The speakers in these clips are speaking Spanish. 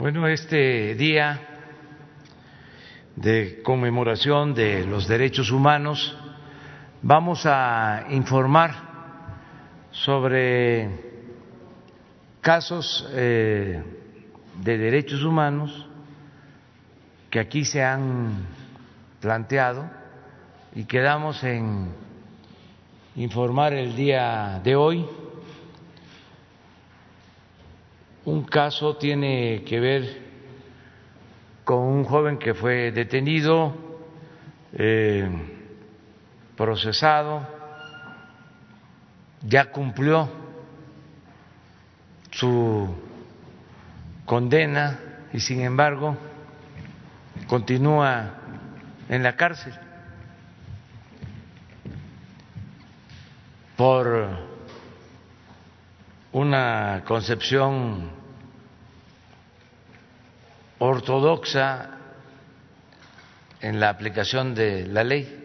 Bueno, este día de conmemoración de los derechos humanos vamos a informar sobre casos eh, de derechos humanos que aquí se han planteado y quedamos en informar el día de hoy un caso tiene que ver con un joven que fue detenido, eh, procesado, ya cumplió su condena y sin embargo continúa en la cárcel por una concepción ortodoxa en la aplicación de la ley,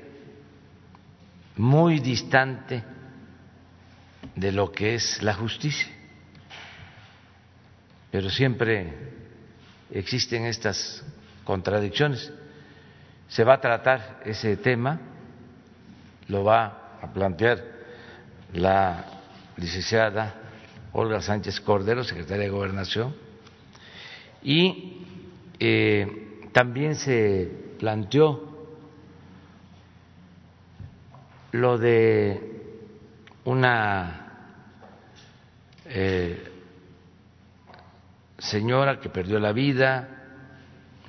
muy distante de lo que es la justicia. Pero siempre existen estas contradicciones. Se va a tratar ese tema, lo va a plantear la licenciada Olga Sánchez Cordero, secretaria de Gobernación, y eh, también se planteó lo de una eh, señora que perdió la vida,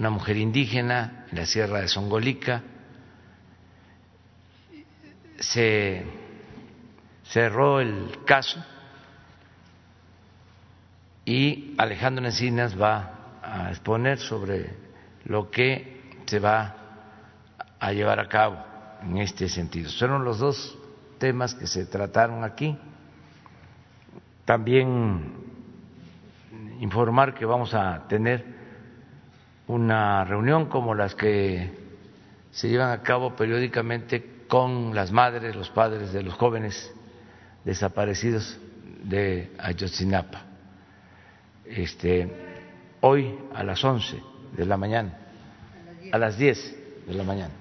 una mujer indígena en la sierra de Songolica, se cerró el caso y Alejandro Encinas va a exponer sobre lo que se va a llevar a cabo en este sentido. Fueron los dos temas que se trataron aquí. También informar que vamos a tener una reunión como las que se llevan a cabo periódicamente con las madres, los padres de los jóvenes desaparecidos de Ayotzinapa. Este, hoy a las 11 de la mañana, a las 10 de la mañana.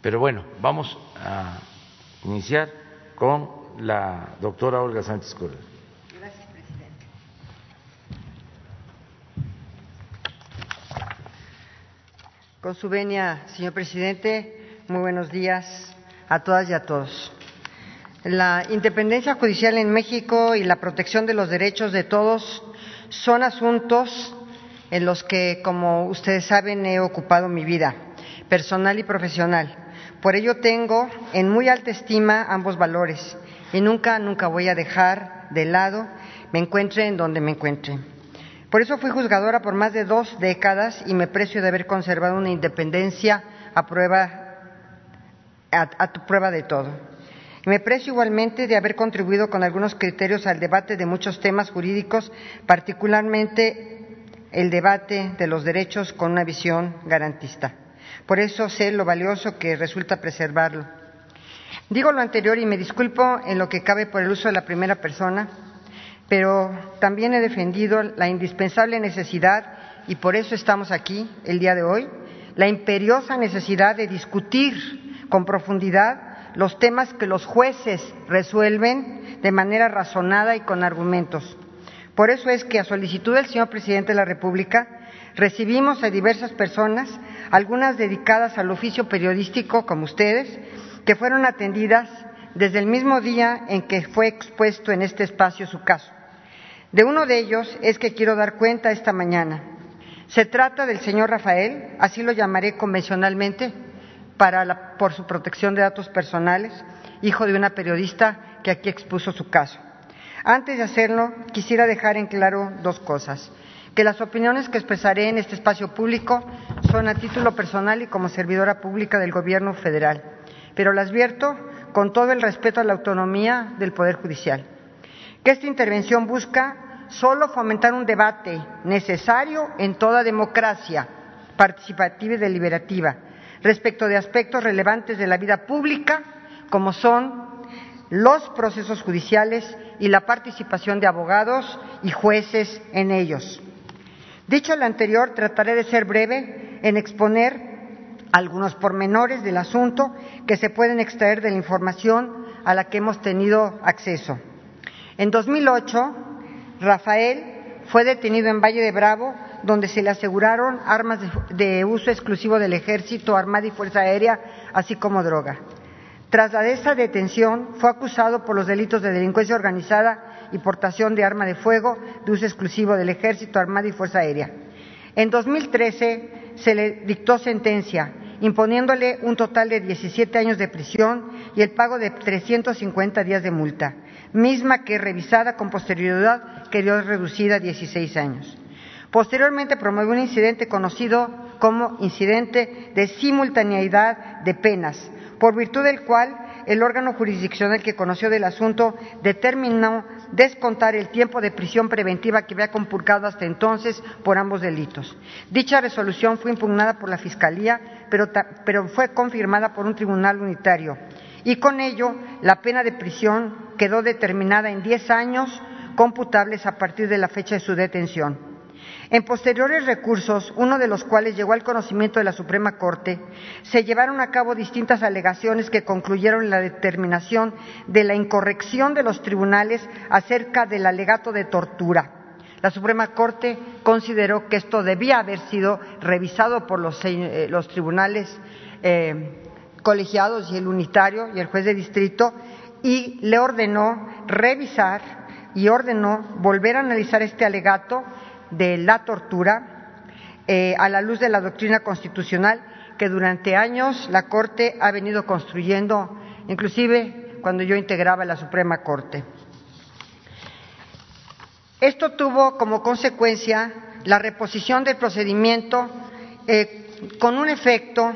Pero bueno, vamos a iniciar con la doctora Olga Sánchez presidente. Con su venia, señor presidente, muy buenos días a todas y a todos. La independencia judicial en México y la protección de los derechos de todos son asuntos en los que, como ustedes saben, he ocupado mi vida personal y profesional. Por ello tengo en muy alta estima ambos valores y nunca, nunca voy a dejar de lado, me encuentre en donde me encuentre. Por eso fui juzgadora por más de dos décadas y me precio de haber conservado una independencia a prueba, a, prueba de todo. Me precio igualmente de haber contribuido con algunos criterios al debate de muchos temas jurídicos, particularmente el debate de los derechos con una visión garantista. Por eso sé lo valioso que resulta preservarlo. Digo lo anterior y me disculpo en lo que cabe por el uso de la primera persona, pero también he defendido la indispensable necesidad, y por eso estamos aquí el día de hoy, la imperiosa necesidad de discutir con profundidad los temas que los jueces resuelven de manera razonada y con argumentos. Por eso es que a solicitud del señor presidente de la República recibimos a diversas personas, algunas dedicadas al oficio periodístico como ustedes, que fueron atendidas desde el mismo día en que fue expuesto en este espacio su caso. De uno de ellos es que quiero dar cuenta esta mañana. Se trata del señor Rafael, así lo llamaré convencionalmente, por su protección de datos personales, hijo de una periodista que aquí expuso su caso. Antes de hacerlo, quisiera dejar en claro dos cosas. Que las opiniones que expresaré en este espacio público son a título personal y como servidora pública del Gobierno federal, pero las vierto con todo el respeto a la autonomía del Poder Judicial. Que esta intervención busca solo fomentar un debate necesario en toda democracia participativa y deliberativa respecto de aspectos relevantes de la vida pública, como son los procesos judiciales y la participación de abogados y jueces en ellos. Dicho lo anterior, trataré de ser breve en exponer algunos pormenores del asunto que se pueden extraer de la información a la que hemos tenido acceso. En 2008, Rafael fue detenido en Valle de Bravo, donde se le aseguraron armas de, uso exclusivo del Ejército, Armada y Fuerza Aérea, así como droga. Tras la de esa detención, fue acusado por los delitos de delincuencia organizada y portación de arma de fuego de uso exclusivo del Ejército, Armada y Fuerza Aérea. En 2013 se le dictó sentencia imponiéndole un total de 17 años de prisión y el pago de 350 días de multa, misma que revisada con posterioridad quedó reducida a 16 años. Posteriormente promovió un incidente conocido como incidente de simultaneidad de penas, por virtud del cual el órgano jurisdiccional que conoció del asunto determinó descontar el tiempo de prisión preventiva que había compurcado hasta entonces por ambos delitos. Dicha resolución fue impugnada por la Fiscalía, pero, pero fue confirmada por un tribunal unitario. Y con ello, la pena de prisión quedó determinada en diez años computables a partir de la fecha de su detención. En posteriores recursos, uno de los cuales llegó al conocimiento de la Suprema Corte, se llevaron a cabo distintas alegaciones que concluyeron en la determinación de la incorrección de los tribunales acerca del alegato de tortura. La Suprema Corte consideró que esto debía haber sido revisado por los, eh, tribunales eh, colegiados y el unitario y el juez de distrito y le ordenó revisar y ordenó volver a analizar este alegato de la tortura eh, a la luz de la doctrina constitucional que durante años la Corte ha venido construyendo, inclusive cuando yo integraba la Suprema Corte. Esto tuvo como consecuencia la reposición del procedimiento eh, con un efecto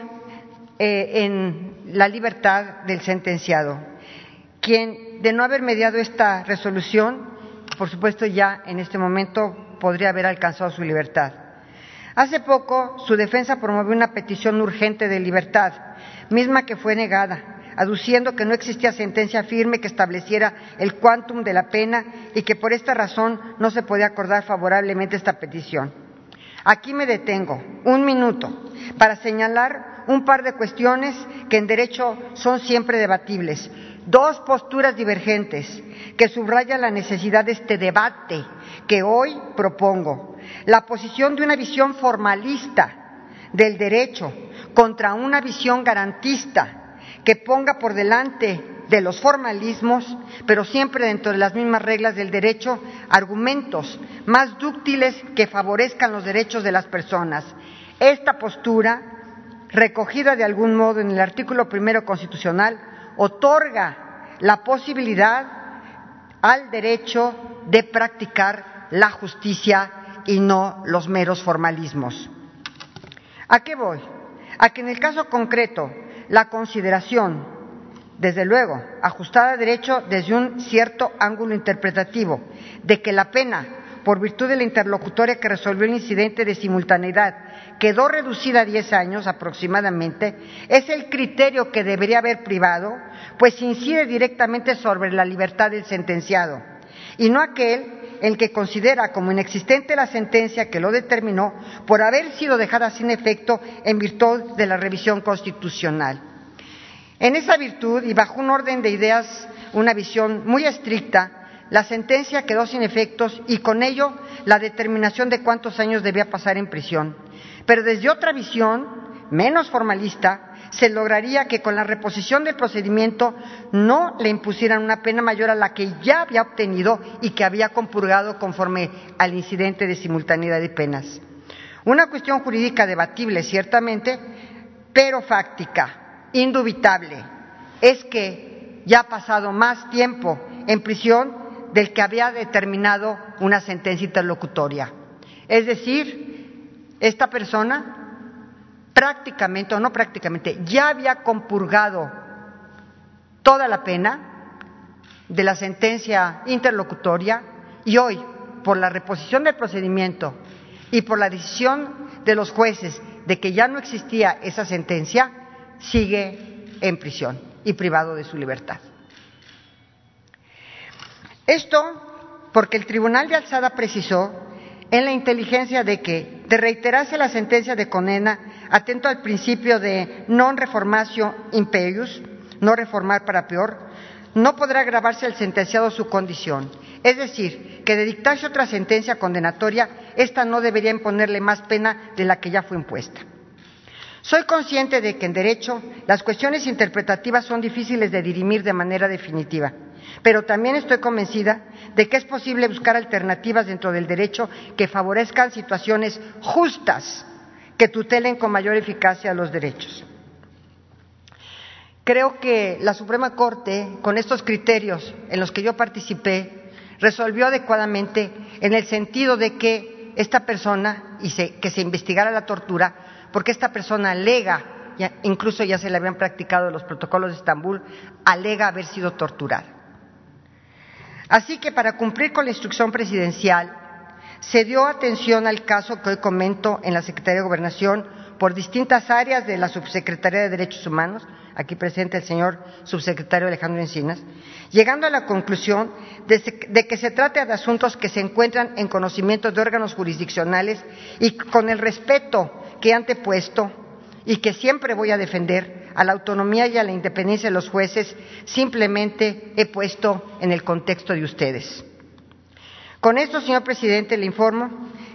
eh, en la libertad del sentenciado, quien, de no haber mediado esta resolución, por supuesto ya en este momento podría haber alcanzado su libertad. Hace poco, su defensa promovió una petición urgente de libertad, misma que fue negada, aduciendo que no existía sentencia firme que estableciera el quantum de la pena y que por esta razón no se podía acordar favorablemente esta petición. Aquí me detengo un minuto para señalar un par de cuestiones que en derecho son siempre debatibles, dos posturas divergentes que subrayan la necesidad de este debate que hoy propongo. La posición de una visión formalista del derecho contra una visión garantista que ponga por delante de los formalismos, pero siempre dentro de las mismas reglas del derecho, argumentos más dúctiles que favorezcan los derechos de las personas. Esta postura, recogida de algún modo en el artículo primero constitucional, otorga la posibilidad al derecho de practicar la justicia y no los meros formalismos. ¿A qué voy? A que en el caso concreto la consideración, desde luego, ajustada a derecho desde un cierto ángulo interpretativo, de que la pena, por virtud de la interlocutoria que resolvió el incidente de simultaneidad, quedó reducida a diez años aproximadamente, es el criterio que debería haber privado, pues incide directamente sobre la libertad del sentenciado, y no aquel el que considera como inexistente la sentencia que lo determinó por haber sido dejada sin efecto en virtud de la revisión constitucional. En esa virtud y bajo un orden de ideas, una visión muy estricta, la sentencia quedó sin efectos y con ello la determinación de cuántos años debía pasar en prisión. Pero desde otra visión, menos formalista, se lograría que con la reposición del procedimiento no le impusieran una pena mayor a la que ya había obtenido y que había compurgado conforme al incidente de simultaneidad de penas. Una cuestión jurídica debatible, ciertamente, pero fáctica, indubitable, es que ya ha pasado más tiempo en prisión del que había determinado una sentencia interlocutoria. Es decir, esta persona prácticamente, o no prácticamente, ya había compurgado toda la pena de la sentencia interlocutoria y hoy, por la reposición del procedimiento y por la decisión de los jueces de que ya no existía esa sentencia, sigue en prisión y privado de su libertad. Esto porque el Tribunal de Alzada precisó en la inteligencia de que, de reiterarse la sentencia de condena, atento al principio de non reformatio imperius, no reformar para peor, no podrá agravarse al sentenciado su condición. Es decir, que de dictarse otra sentencia condenatoria, ésta no debería imponerle más pena de la que ya fue impuesta. Soy consciente de que en derecho las cuestiones interpretativas son difíciles de dirimir de manera definitiva, pero también estoy convencida de que es posible buscar alternativas dentro del derecho que favorezcan situaciones justas que tutelen con mayor eficacia los derechos. Creo que la Suprema Corte, con estos criterios en los que yo participé, resolvió adecuadamente en el sentido de que esta persona, y que se investigara la tortura, porque esta persona alega, incluso ya se le habían practicado los protocolos de Estambul, alega haber sido torturada. Así que para cumplir con la instrucción presidencial, se dio atención al caso que hoy comento en la Secretaría de Gobernación por distintas áreas de la Subsecretaría de Derechos Humanos, aquí presente el señor subsecretario Alejandro Encinas, llegando a la conclusión de, que se trata de asuntos que se encuentran en conocimiento de órganos jurisdiccionales y con el respeto que he antepuesto y que siempre voy a defender a la autonomía y a la independencia de los jueces, simplemente he puesto en el contexto de ustedes. Con esto, señor presidente, le informo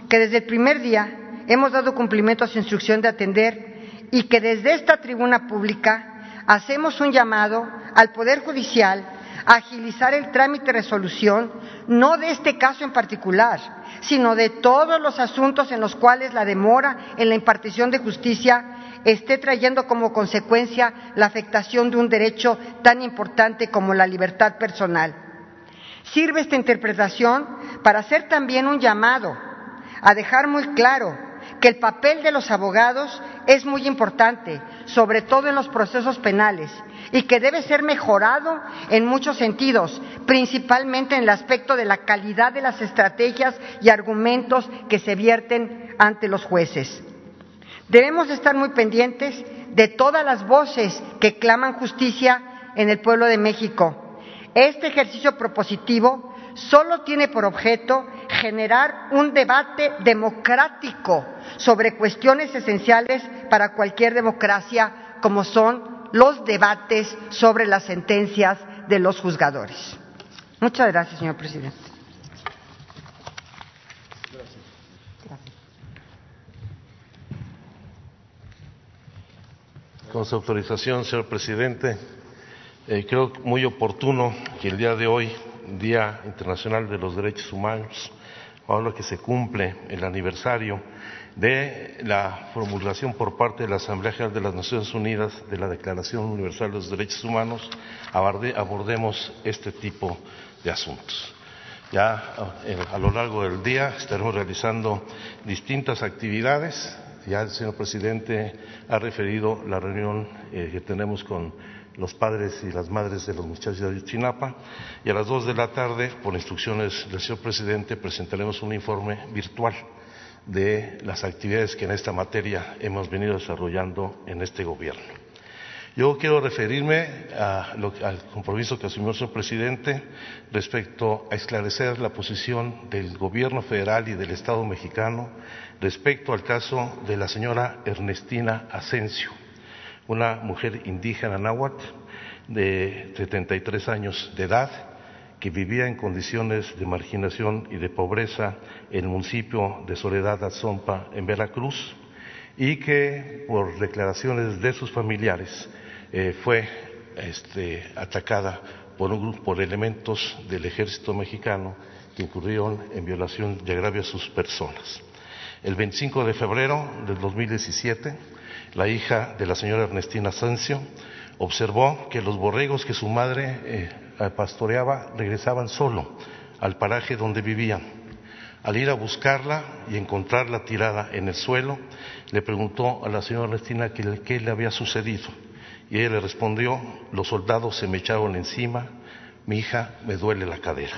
que desde el primer día hemos dado cumplimiento a su instrucción de atender y que desde esta tribuna pública hacemos un llamado al Poder Judicial a agilizar el trámite de resolución, no de este caso en particular, sino de todos los asuntos en los cuales la demora en la impartición de justicia esté trayendo como consecuencia la afectación de un derecho tan importante como la libertad personal. Sirve esta interpretación para hacer también un llamado a dejar muy claro que el papel de los abogados es muy importante, sobre todo en los procesos penales, y que debe ser mejorado en muchos sentidos, principalmente en el aspecto de la calidad de las estrategias y argumentos que se vierten ante los jueces. Debemos estar muy pendientes de todas las voces que claman justicia en el pueblo de México. Este ejercicio propositivo solo tiene por objeto generar un debate democrático sobre cuestiones esenciales para cualquier democracia, como son los debates sobre las sentencias de los juzgadores. Muchas gracias, señor presidente. Con su autorización, señor presidente, eh, creo muy oportuno que el día de hoy, Día Internacional de los Derechos Humanos, ahora que se cumple el aniversario de la formulación por parte de la Asamblea General de las Naciones Unidas de la Declaración Universal de los Derechos Humanos, abordemos este tipo de asuntos. Ya eh, a lo largo del día estaremos realizando distintas actividades. Ya el señor presidente ha referido la reunión eh, que tenemos con los padres y las madres de los muchachos de Chinapa y a las dos de la tarde, por instrucciones del señor presidente, presentaremos un informe virtual de las actividades que en esta materia hemos venido desarrollando en este gobierno. Yo quiero referirme al compromiso que asumió el señor presidente respecto a esclarecer la posición del gobierno federal y del Estado mexicano respecto al caso de la señora Ernestina Asensio una mujer indígena náhuatl de 73 años de edad que vivía en condiciones de marginación y de pobreza en el municipio de Soledad Azompa, en Veracruz, y que por declaraciones de sus familiares eh, fue este, atacada por, un, por elementos del ejército mexicano que incurrieron en violación y agravio a sus personas. El 25 de febrero del 2017, la hija de la señora Ernestina Sancio, observó que los borregos que su madre eh, pastoreaba regresaban solo al paraje donde vivían. Al ir a buscarla y encontrarla tirada en el suelo, le preguntó a la señora Ernestina qué, le había sucedido. Y ella le respondió, los soldados se me echaron encima, mi hija me duele la cadera.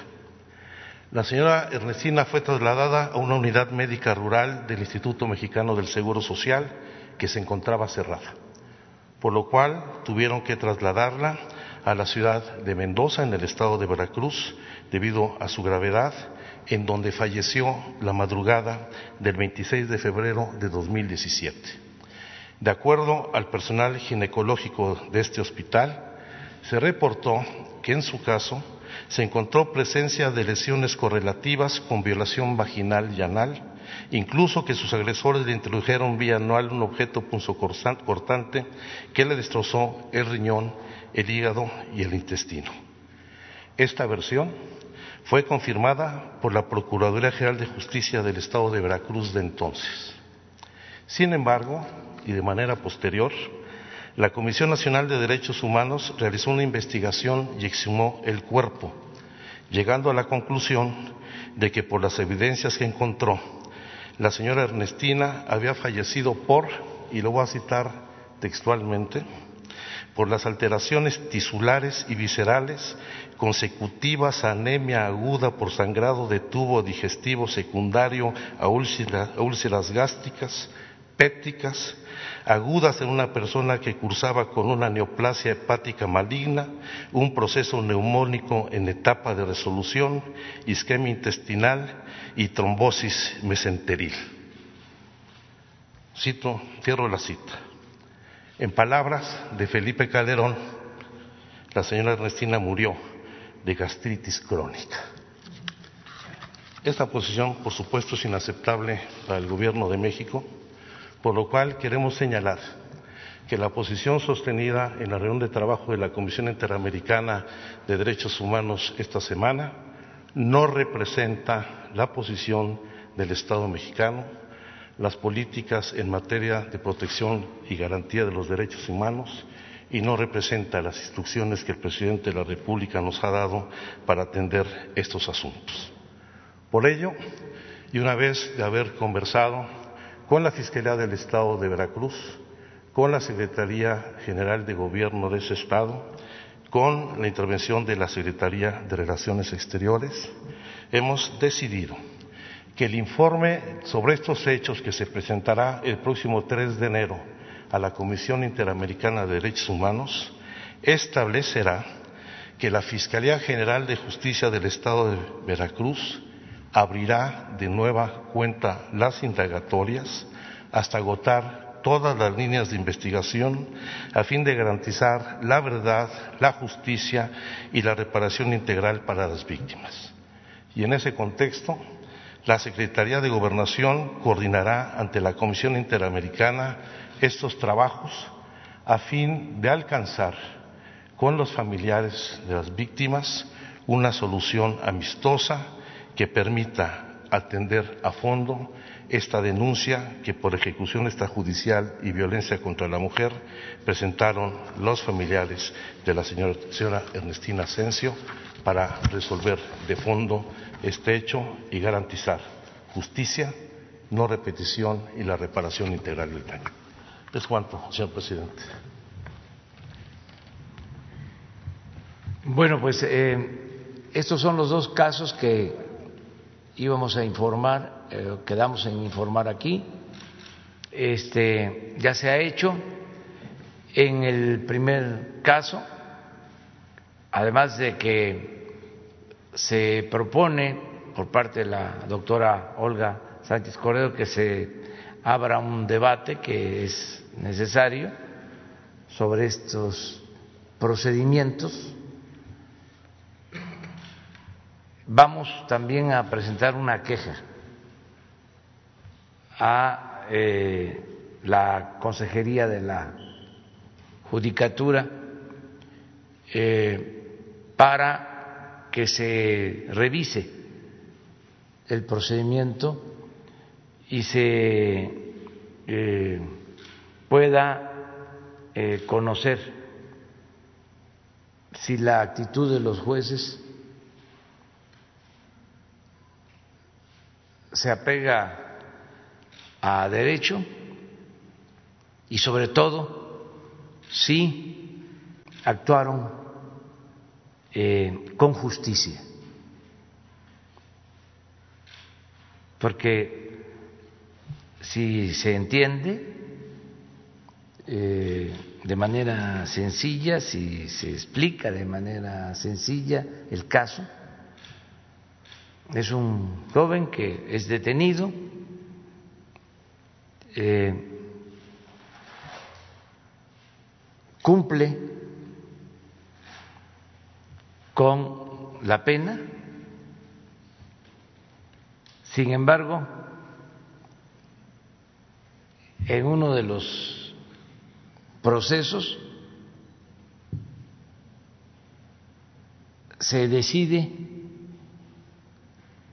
La señora Ernestina fue trasladada a una unidad médica rural del Instituto Mexicano del Seguro Social que se encontraba cerrada, por lo cual tuvieron que trasladarla a la ciudad de Mendoza, en el estado de Veracruz, debido a su gravedad, en donde falleció la madrugada del 26 de febrero de 2017. De acuerdo al personal ginecológico de este hospital, se reportó que en su caso se encontró presencia de lesiones correlativas con violación vaginal y anal, incluso que sus agresores le introdujeron vía anual un objeto punzocortante que le destrozó el riñón, el hígado y el intestino. Esta versión fue confirmada por la Procuraduría General de Justicia del Estado de Veracruz de entonces. Sin embargo, y de manera posterior, la Comisión Nacional de Derechos Humanos realizó una investigación y exhumó el cuerpo, llegando a la conclusión de que por las evidencias que encontró, la señora Ernestina había fallecido por, y lo voy a citar textualmente, por las alteraciones tisulares y viscerales consecutivas a anemia aguda por sangrado de tubo digestivo secundario a úlceras, gástricas, pépticas, agudas en una persona que cursaba con una neoplasia hepática maligna, un proceso neumónico en etapa de resolución, isquemia intestinal y trombosis mesenteril. Cito, cierro la cita. En palabras de Felipe Calderón, la señora Ernestina murió de gastritis crónica. Esta posición, por supuesto, es inaceptable para el Gobierno de México por lo cual queremos señalar que la posición sostenida en la reunión de trabajo de la Comisión Interamericana de Derechos Humanos esta semana no representa la posición del Estado mexicano, las políticas en materia de protección y garantía de los derechos humanos y no representa las instrucciones que el presidente de la República nos ha dado para atender estos asuntos. Por ello, y una vez de haber conversado con la Fiscalía del Estado de Veracruz, con la Secretaría General de Gobierno de ese Estado, con la intervención de la Secretaría de Relaciones Exteriores, hemos decidido que el informe sobre estos hechos que se presentará el próximo 3 de enero a la Comisión Interamericana de Derechos Humanos establecerá que la Fiscalía General de Justicia del Estado de Veracruz abrirá de nueva cuenta las indagatorias hasta agotar todas las líneas de investigación a fin de garantizar la verdad, la justicia y la reparación integral para las víctimas. Y en ese contexto, la Secretaría de Gobernación coordinará ante la Comisión Interamericana estos trabajos a fin de alcanzar con los familiares de las víctimas una solución amistosa que permita atender a fondo esta denuncia que por ejecución extrajudicial y violencia contra la mujer presentaron los familiares de la señora, Ernestina Asensio para resolver de fondo este hecho y garantizar justicia, no repetición y la reparación integral del daño. Es cuanto, señor presidente. Bueno, pues eh, estos son los dos casos que íbamos a informar, eh, quedamos en informar aquí, este, ya se ha hecho. En el primer caso, además de que se propone por parte de la doctora Olga Sánchez Corredo que se abra un debate que es necesario sobre estos procedimientos Vamos también a presentar una queja a eh, la Consejería de la Judicatura eh, para que se revise el procedimiento y se eh, pueda conocer si la actitud de los jueces se apega a derecho y sobre todo si actuaron eh, con justicia. Porque si se entiende eh, de manera sencilla, si se explica de manera sencilla el caso. Es un joven que es detenido, eh, cumple con la pena, sin embargo, en uno de los procesos se decide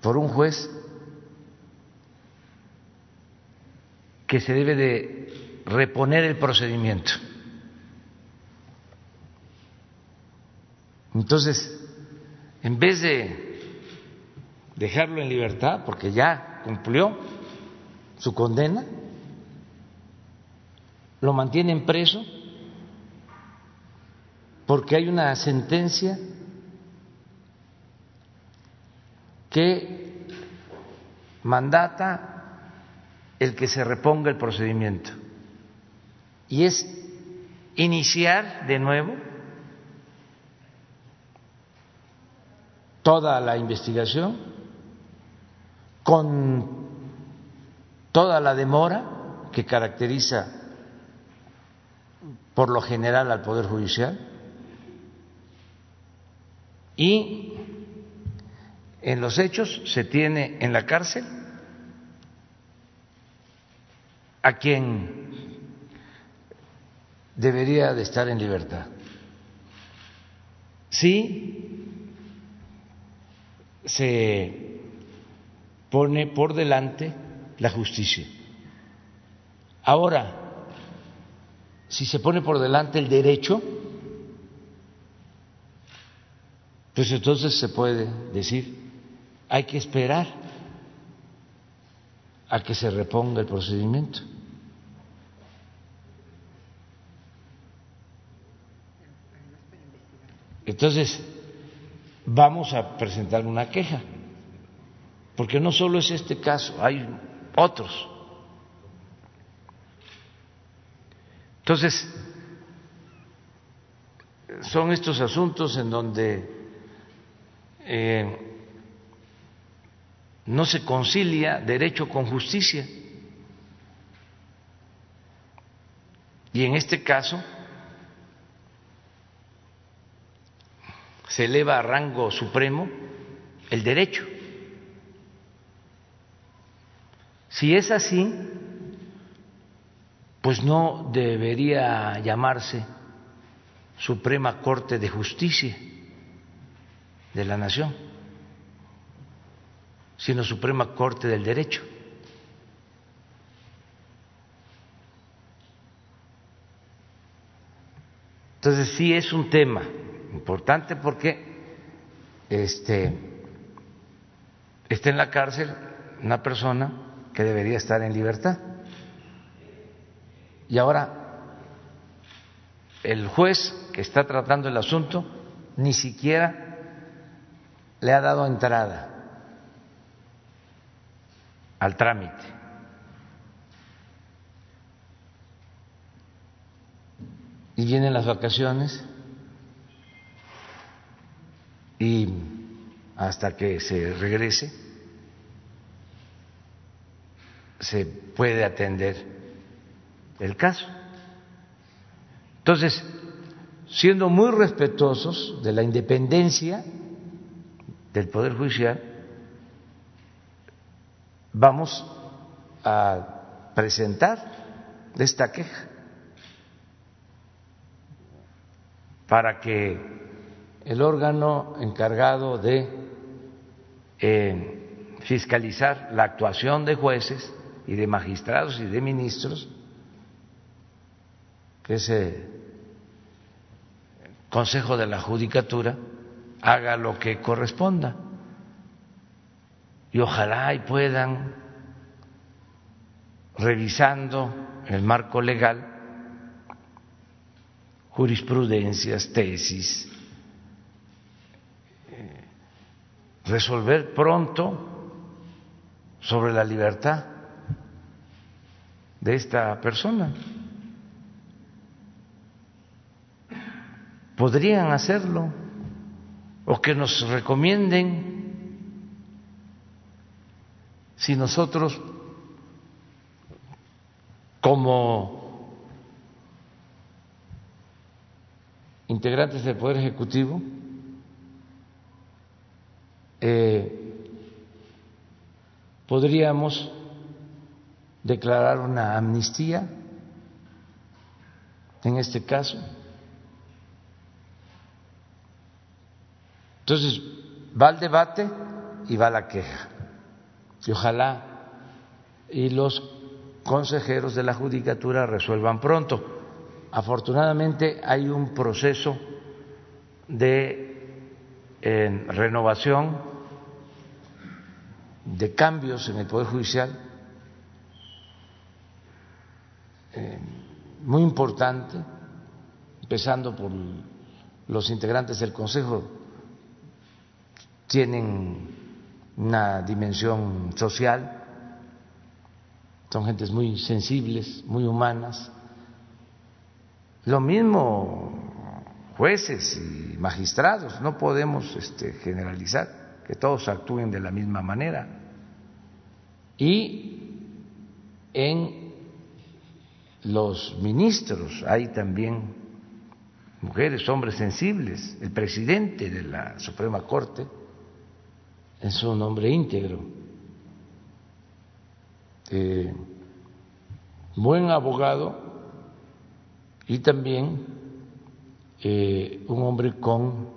por un juez que se debe de reponer el procedimiento. Entonces, en vez de dejarlo en libertad, porque ya cumplió su condena, lo mantienen preso porque hay una sentencia que mandata el que se reponga el procedimiento. Y es iniciar de nuevo toda la investigación con toda la demora que caracteriza por lo general al Poder Judicial y en los hechos se tiene en la cárcel a quien debería de estar en libertad. Sí se pone por delante la justicia. Ahora, si se pone por delante el derecho, pues entonces se puede decir, hay que esperar a que se reponga el procedimiento. Entonces, vamos a presentar una queja, porque no solo es este caso, hay otros. Entonces, son estos asuntos en donde eh, no se concilia derecho con justicia. Y en este caso se eleva a rango supremo el derecho. Si es así, pues no debería llamarse Suprema Corte de Justicia de la Nación sino Suprema Corte del Derecho. Entonces sí es un tema importante porque este, está en la cárcel una persona que debería estar en libertad. Y ahora el juez que está tratando el asunto ni siquiera le ha dado entrada al trámite. Y vienen las vacaciones y hasta que se regrese se puede atender el caso. Entonces, siendo muy respetuosos de la independencia del Poder Judicial, vamos a presentar esta queja para que el órgano encargado de eh, fiscalizar la actuación de jueces y de magistrados y de ministros, que es el Consejo de la Judicatura, haga lo que corresponda y ojalá y puedan, revisando el marco legal, jurisprudencias, tesis, eh, resolver pronto sobre la libertad de esta persona. podrían hacerlo o que nos recomienden si nosotros como integrantes del Poder Ejecutivo eh, podríamos declarar una amnistía en este caso. Entonces, va el debate y va la queja. Y ojalá y los consejeros de la Judicatura resuelvan pronto. Afortunadamente hay un proceso de renovación, de cambios en el Poder Judicial eh, muy importante, empezando por los integrantes del Consejo, tienen una dimensión social, son gentes muy sensibles, muy humanas. Lo mismo jueces y magistrados, no podemos este, generalizar que todos actúen de la misma manera. Y en los ministros, hay también mujeres, hombres sensibles, el presidente de la Suprema Corte es un hombre íntegro, eh, buen abogado y también eh, un hombre con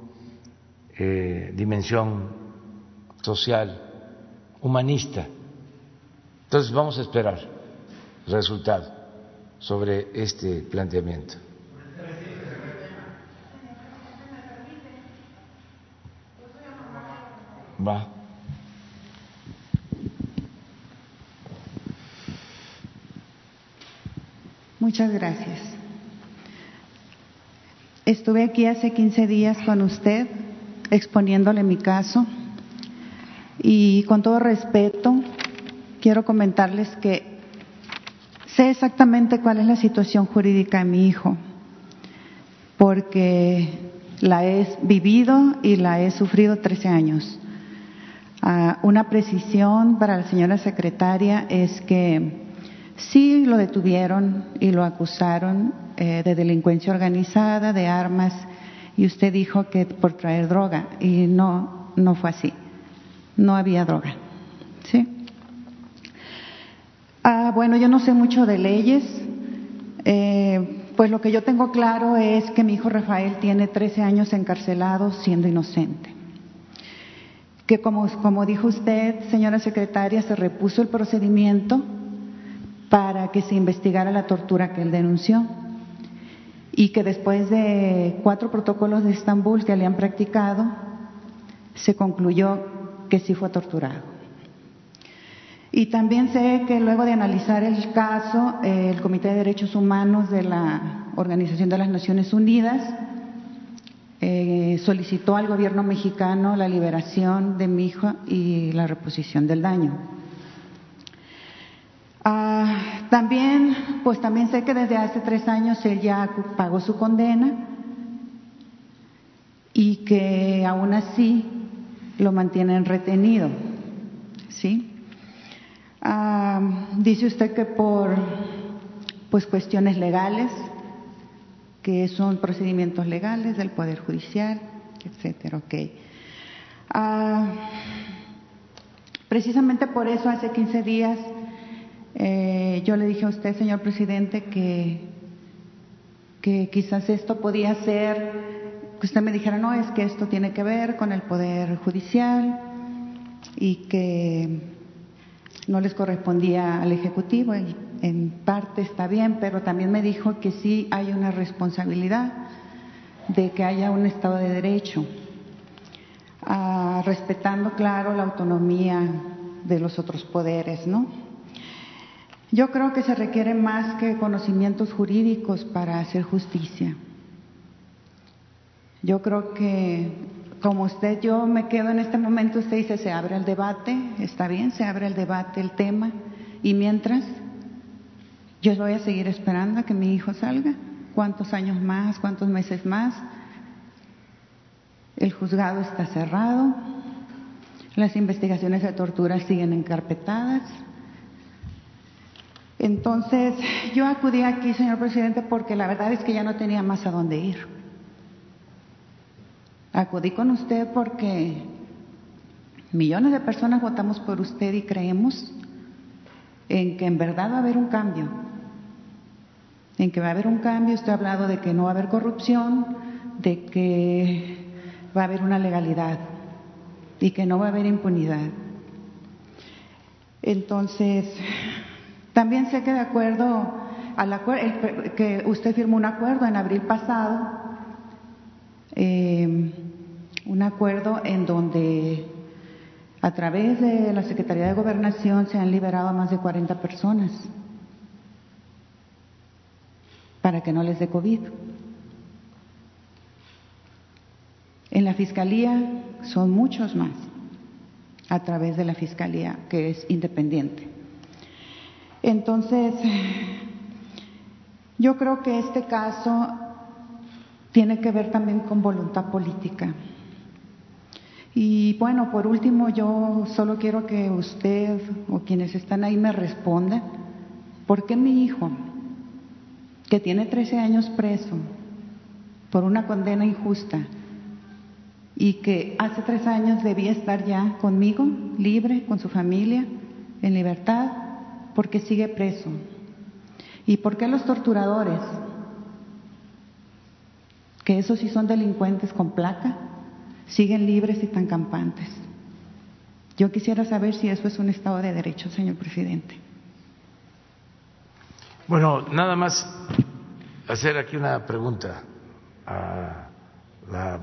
eh, dimensión social, humanista. Entonces vamos a esperar resultado sobre este planteamiento. Muchas gracias. Estuve aquí hace 15 días con usted exponiéndole mi caso y con todo respeto quiero comentarles que Sé exactamente cuál es la situación jurídica de mi hijo, porque la he vivido y la he sufrido 13 años. Ah, una precisión para la señora secretaria es que sí lo detuvieron y lo acusaron eh, de delincuencia organizada, de armas, y usted dijo que por traer droga, y no, no fue así. No había droga. ¿Sí? Ah, bueno, yo no sé mucho de leyes. Eh, pues lo que yo tengo claro es que mi hijo Rafael tiene 13 años encarcelado siendo inocente. Que como, como dijo usted, señora secretaria, se repuso el procedimiento para que se investigara la tortura que él denunció y que después de cuatro protocolos de Estambul que le han practicado, se concluyó que sí fue torturado. Y también sé que luego de analizar el caso, el Comité de Derechos Humanos de la Organización de las Naciones Unidas eh, solicitó al gobierno mexicano la liberación de mi hijo y la reposición del daño. Ah, también, pues también sé que desde hace tres años él ya pagó su condena y que aún así lo mantienen retenido, ¿sí? Ah, dice usted que por pues cuestiones legales, que son procedimientos legales del Poder Judicial, etcétera, ok. Ah, precisamente por eso hace 15 días eh, yo le dije a usted, señor presidente, que, que quizás esto podía ser, que usted me dijera, no, es que esto tiene que ver con el Poder Judicial y que no les correspondía al Ejecutivo y en parte está bien, pero también me dijo que sí hay una responsabilidad de que haya un Estado de Derecho, ah, respetando, claro, la autonomía de los otros poderes, ¿no? Yo creo que se requiere más que conocimientos jurídicos para hacer justicia. Yo creo que como usted, yo me quedo en este momento, usted dice, se abre el debate, está bien, se abre el debate, el tema, y mientras, yo voy a seguir esperando a que mi hijo salga, cuántos años más, cuántos meses más, El juzgado está cerrado. Las investigaciones de tortura siguen encarpetadas. Entonces, yo acudí aquí, señor presidente, porque la verdad es que ya no tenía más a dónde ir. Acudí con usted porque millones de personas votamos por usted y creemos en que en verdad va a haber un cambio. En que va a haber un cambio, usted ha hablado de que no va a haber corrupción, de que va a haber una legalidad y que no va a haber impunidad. Entonces, también sé que de acuerdo al acuerdo, que usted firmó un acuerdo en abril pasado, eh, un acuerdo en donde a través de la Secretaría de Gobernación se han liberado a más de 40 personas para que no les dé COVID. En la Fiscalía son muchos más a través de la Fiscalía, que es independiente. Entonces, yo creo que este caso tiene que ver también con voluntad política. Y bueno, por último, yo solo quiero que usted o quienes están ahí me respondan, ¿por qué mi hijo, que tiene 13 años preso por una condena injusta, y que hace tres años debía estar ya conmigo, libre, con su familia, en libertad, porque sigue preso. ¿Y por qué los torturadores, que esos sí son delincuentes con placa, siguen libres y tan campantes? Yo quisiera saber si eso es un Estado de Derecho, señor presidente. Bueno, nada más hacer aquí una pregunta a la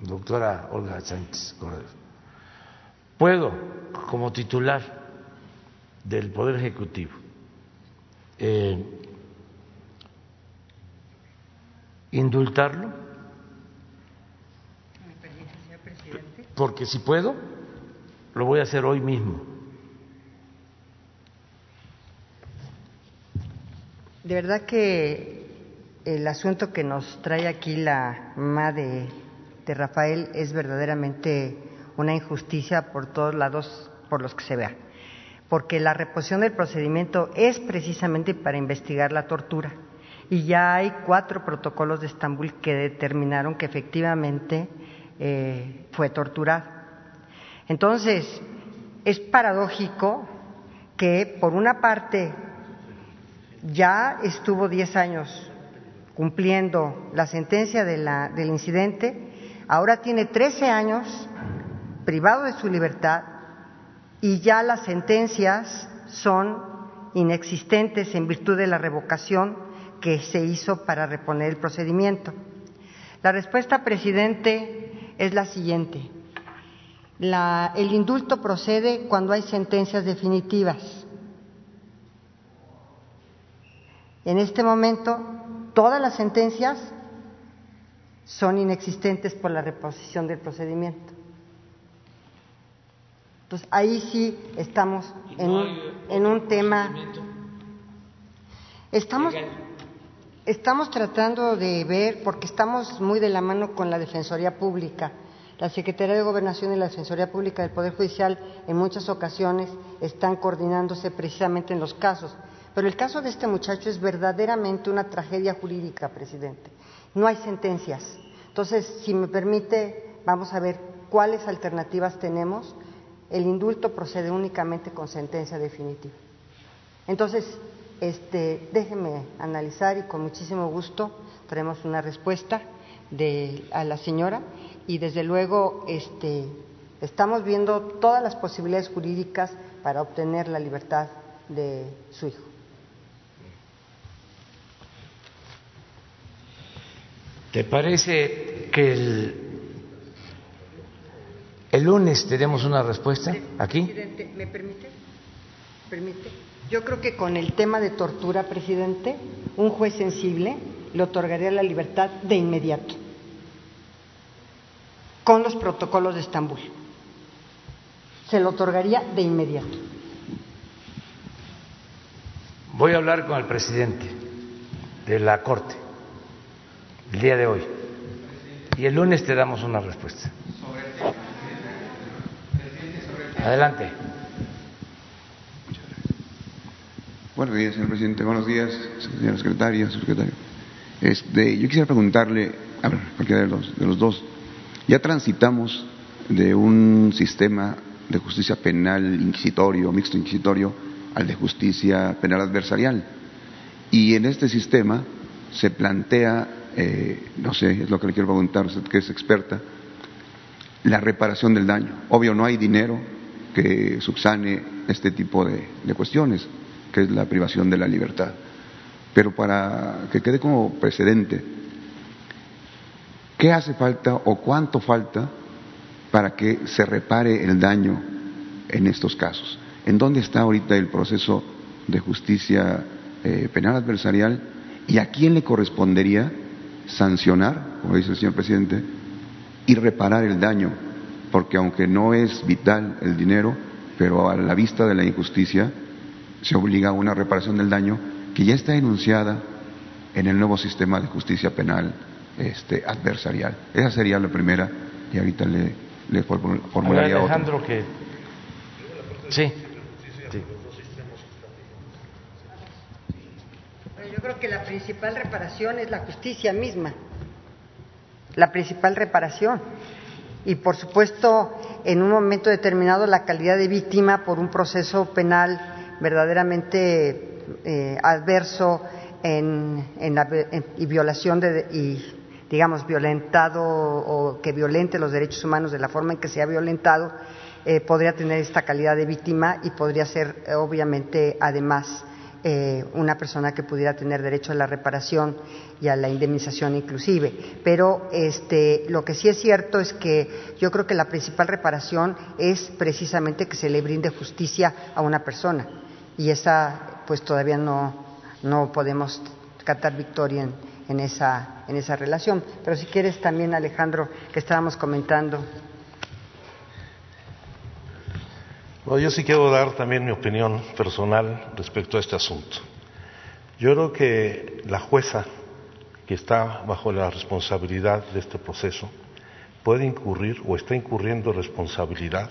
doctora Olga Sánchez Cordero. Puedo, como titular del Poder Ejecutivo, eh, indultarlo, porque si puedo, lo voy a hacer hoy mismo. De verdad que el asunto que nos trae aquí la madre de Rafael es verdaderamente una injusticia por todos lados por los que se vea, porque la reposición del procedimiento es precisamente para investigar la tortura y ya hay cuatro protocolos de Estambul que determinaron que efectivamente eh, fue torturado. Entonces, es paradójico que por una parte ya estuvo diez años cumpliendo la sentencia del incidente Ahora tiene 13 años privado de su libertad y ya las sentencias son inexistentes en virtud de la revocación que se hizo para reponer el procedimiento. La respuesta, presidente, es la siguiente. el indulto procede cuando hay sentencias definitivas. En este momento, todas las sentencias son inexistentes por la reposición del procedimiento. Entonces, ahí sí estamos en un, en un tema. Estamos, estamos tratando de ver, porque estamos muy de la mano con la Defensoría Pública. La Secretaría de Gobernación y la Defensoría Pública del Poder Judicial en muchas ocasiones están coordinándose precisamente en los casos. Pero el caso de este muchacho es verdaderamente una tragedia jurídica, presidente. No hay sentencias. Entonces, si me permite, vamos a ver cuáles alternativas tenemos. El indulto procede únicamente con sentencia definitiva. Entonces, este, déjeme analizar y con muchísimo gusto traemos una respuesta de, a la señora y desde luego este, estamos viendo todas las posibilidades jurídicas para obtener la libertad de su hijo. ¿Te parece que el, el lunes tenemos una respuesta aquí? Presidente, ¿me permite? ¿Permite? Yo creo que con el tema de tortura, presidente, un juez sensible le otorgaría la libertad de inmediato, con los protocolos de Estambul. Se lo otorgaría de inmediato. Voy a hablar con el presidente de la Corte el día de hoy y el lunes te damos una respuesta. Adelante. Buenos días, señor presidente. Buenos días, señora secretaria, secretario. Este, yo quisiera preguntarle, a ver, cualquiera de los, de los dos, ya transitamos de un sistema de justicia penal inquisitorio, mixto inquisitorio, al de justicia penal adversarial. Y en este sistema se plantea, eh, no sé, es lo que le quiero preguntar, que es experta, la reparación del daño. Obvio, no hay dinero que subsane este tipo de, de cuestiones, que es la privación de la libertad. Pero para que quede como precedente, ¿qué hace falta o cuánto falta para que se repare el daño en estos casos? ¿En dónde está ahorita el proceso de justicia eh, penal adversarial y a quién le correspondería sancionar, como dice el señor presidente, y reparar el daño? Porque aunque no es vital el dinero, pero a la vista de la injusticia se obliga a una reparación del daño que ya está enunciada en el nuevo sistema de justicia penal este, adversarial. Esa sería la primera y ahorita le, le formularía Alejandro, que... Sí. Yo que la principal reparación es la justicia misma, la principal reparación. Y por supuesto, en un momento determinado, la calidad de víctima por un proceso penal verdaderamente eh, adverso en, la, y violación de, y digamos violentado o que violente los derechos humanos de la forma en que se ha violentado eh, podría tener esta calidad de víctima y podría ser obviamente además eh, una persona que pudiera tener derecho a la reparación y a la indemnización inclusive. Pero este, lo que sí es cierto es que yo creo que la principal reparación es precisamente que se le brinde justicia a una persona y esa pues todavía no, no podemos catar victoria en, en, esa, en esa relación. Pero si quieres también Alejandro que estábamos comentando. Yo sí quiero dar también mi opinión personal respecto a este asunto. Yo creo que la jueza que está bajo la responsabilidad de este proceso puede incurrir o está incurriendo responsabilidad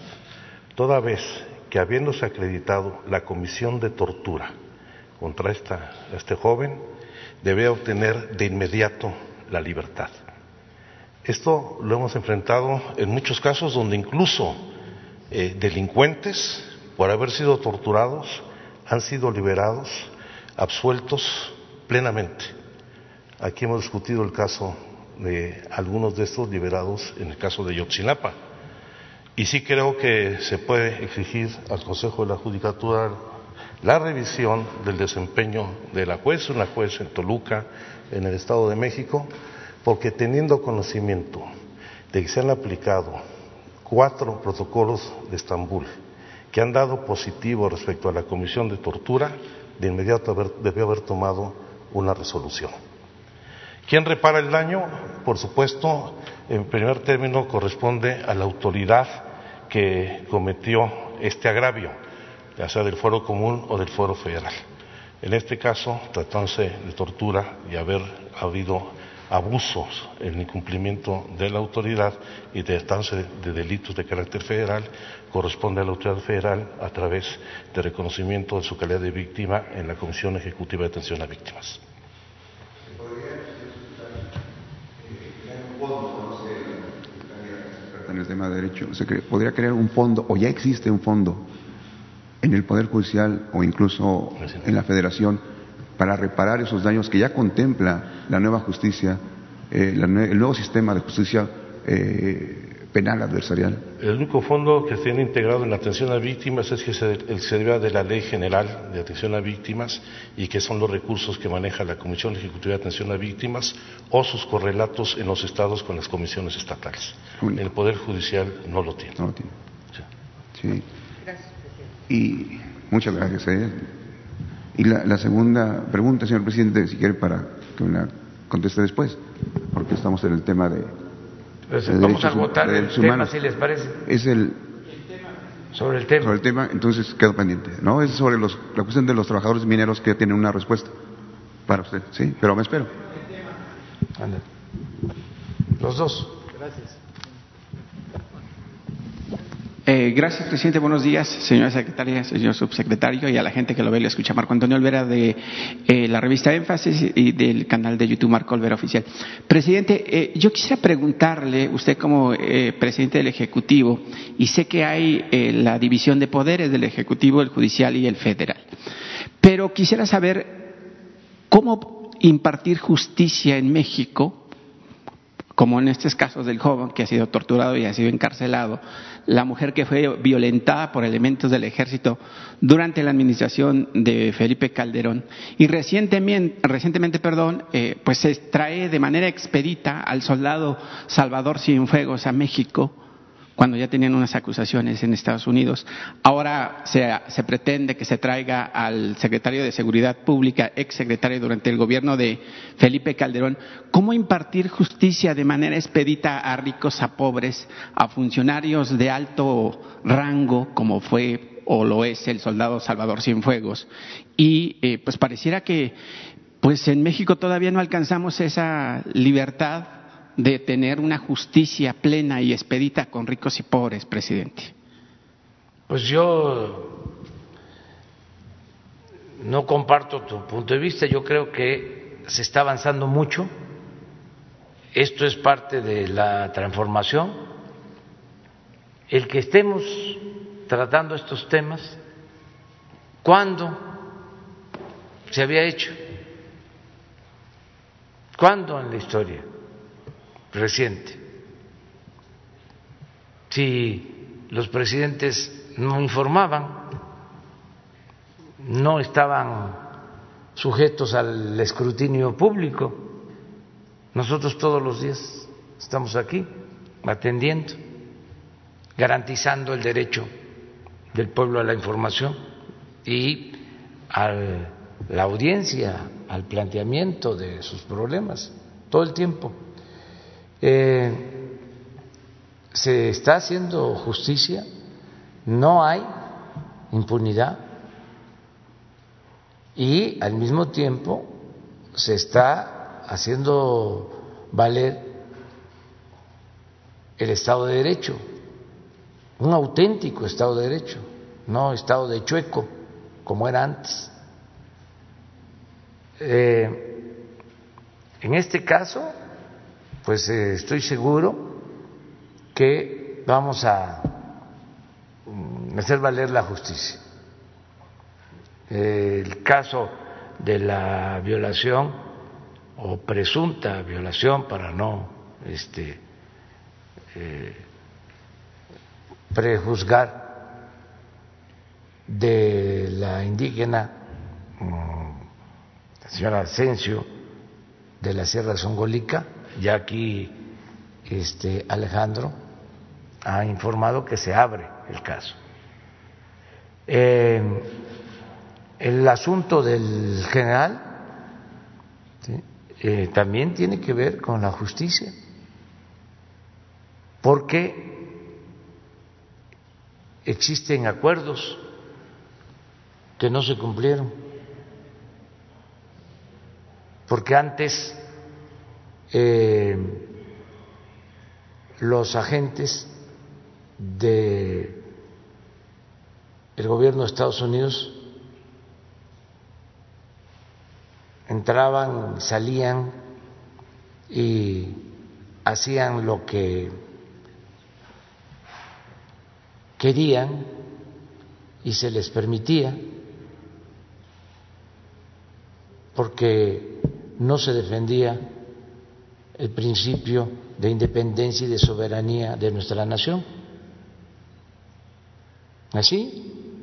toda vez que habiéndose acreditado la comisión de tortura contra esta, este joven, debe obtener de inmediato la libertad. Esto lo hemos enfrentado en muchos casos donde incluso eh, delincuentes, por haber sido torturados, han sido liberados, absueltos plenamente. Aquí hemos discutido el caso de algunos de estos liberados en el caso de Yotzinapa. Y sí creo que se puede exigir al Consejo de la Judicatura la revisión del desempeño de la juez, una juez en Toluca, en el Estado de México, porque teniendo conocimiento de que se han aplicado cuatro protocolos de Estambul que han dado positivo respecto a la comisión de tortura, de inmediato debió haber tomado una resolución. ¿Quién repara el daño? Por supuesto, en primer término corresponde a la autoridad que cometió este agravio, ya sea del foro común o del foro federal. En este caso, tratándose de tortura y haber habido abusos en el incumplimiento de la autoridad y de de delitos de carácter federal, corresponde a la autoridad federal a través de reconocimiento de su calidad de víctima en la Comisión Ejecutiva de Atención a Víctimas. en el tema de derecho, se podría crear un fondo, o ya existe un fondo en el Poder Judicial o incluso en la Federación para reparar esos daños que ya contempla la nueva justicia, eh, el nuevo sistema de justicia eh, penal adversarial. El único fondo que tiene integrado en la atención a víctimas es que se, se deriva de la Ley General de Atención a Víctimas y que son los recursos que maneja la Comisión Ejecutiva de Atención a Víctimas o sus correlatos en los estados con las comisiones estatales. El Poder Judicial no lo tiene. No lo tiene. Sí. Y muchas gracias. ¿eh? Y la, segunda pregunta, señor presidente, si quiere para que me la conteste después, porque estamos en el tema de... Pues, vamos a votar el tema, si les parece. Es el... Sobre el tema. Sobre el tema, entonces quedo pendiente. No, es sobre los, la cuestión de los trabajadores mineros que tienen una respuesta para usted, ¿sí? Pero me espero. Los dos. Gracias. Eh, gracias, presidente. Buenos días, señora secretaria, señor subsecretario y a la gente que lo ve y lo escucha. Marco Antonio Olvera de eh, la revista Énfasis y del canal de YouTube Marco Olvera Oficial. Presidente, eh, yo quisiera preguntarle, usted como presidente del Ejecutivo, y sé que hay la división de poderes del Ejecutivo, el Judicial y el Federal, pero quisiera saber cómo impartir justicia en México como en estos casos del joven que ha sido torturado y ha sido encarcelado, la mujer que fue violentada por elementos del ejército durante la administración de Felipe Calderón. Y recientemente, recientemente perdón, eh, pues se extrae de manera expedita al soldado Salvador Cienfuegos a México cuando ya tenían unas acusaciones en Estados Unidos. Ahora se, pretende que se traiga al secretario de Seguridad Pública, ex secretario durante el gobierno de Felipe Calderón, cómo impartir justicia de manera expedita a ricos, a pobres, a funcionarios de alto rango, como fue o lo es el soldado Salvador Cienfuegos. Y eh, pues pareciera que pues en México todavía no alcanzamos esa libertad de tener una justicia plena y expedita con ricos y pobres, presidente? Pues yo no comparto tu punto de vista, yo creo que se está avanzando mucho, esto es parte de la transformación, el que estemos tratando estos temas, ¿cuándo se había hecho? ¿Cuándo en la historia? Reciente. Si los presidentes no informaban, no estaban sujetos al escrutinio público, nosotros todos los días estamos aquí atendiendo, garantizando el derecho del pueblo a la información y a la audiencia, al planteamiento de sus problemas, todo el tiempo. Eh, se está haciendo justicia, no hay impunidad y al mismo tiempo se está haciendo valer el Estado de Derecho, un auténtico Estado de Derecho, no Estado de chueco como era antes. Eh, en este caso, pues eh, estoy seguro que vamos a mm, hacer valer la justicia. El caso de la violación o presunta violación para no este, eh, prejuzgar de la indígena mm, señora Asensio de la Sierra Zongolica ya aquí este, Alejandro ha informado que se abre el caso. Eh, el asunto del general eh, también tiene que ver con la justicia, porque existen acuerdos que no se cumplieron, porque antes eh, los agentes de el gobierno de Estados Unidos entraban, salían y hacían lo que querían y se les permitía porque no se defendía el principio de independencia y de soberanía de nuestra nación. Así,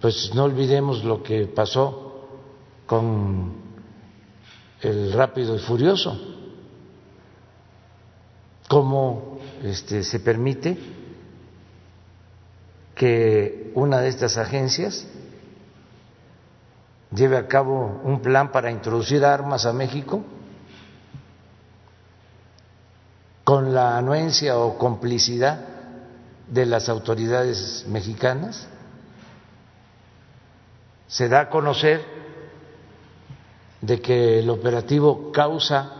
pues no olvidemos lo que pasó con el rápido y furioso, cómo este, se permite que una de estas agencias lleve a cabo un plan para introducir armas a México con la anuencia o complicidad de las autoridades mexicanas. Se da a conocer de que el operativo causa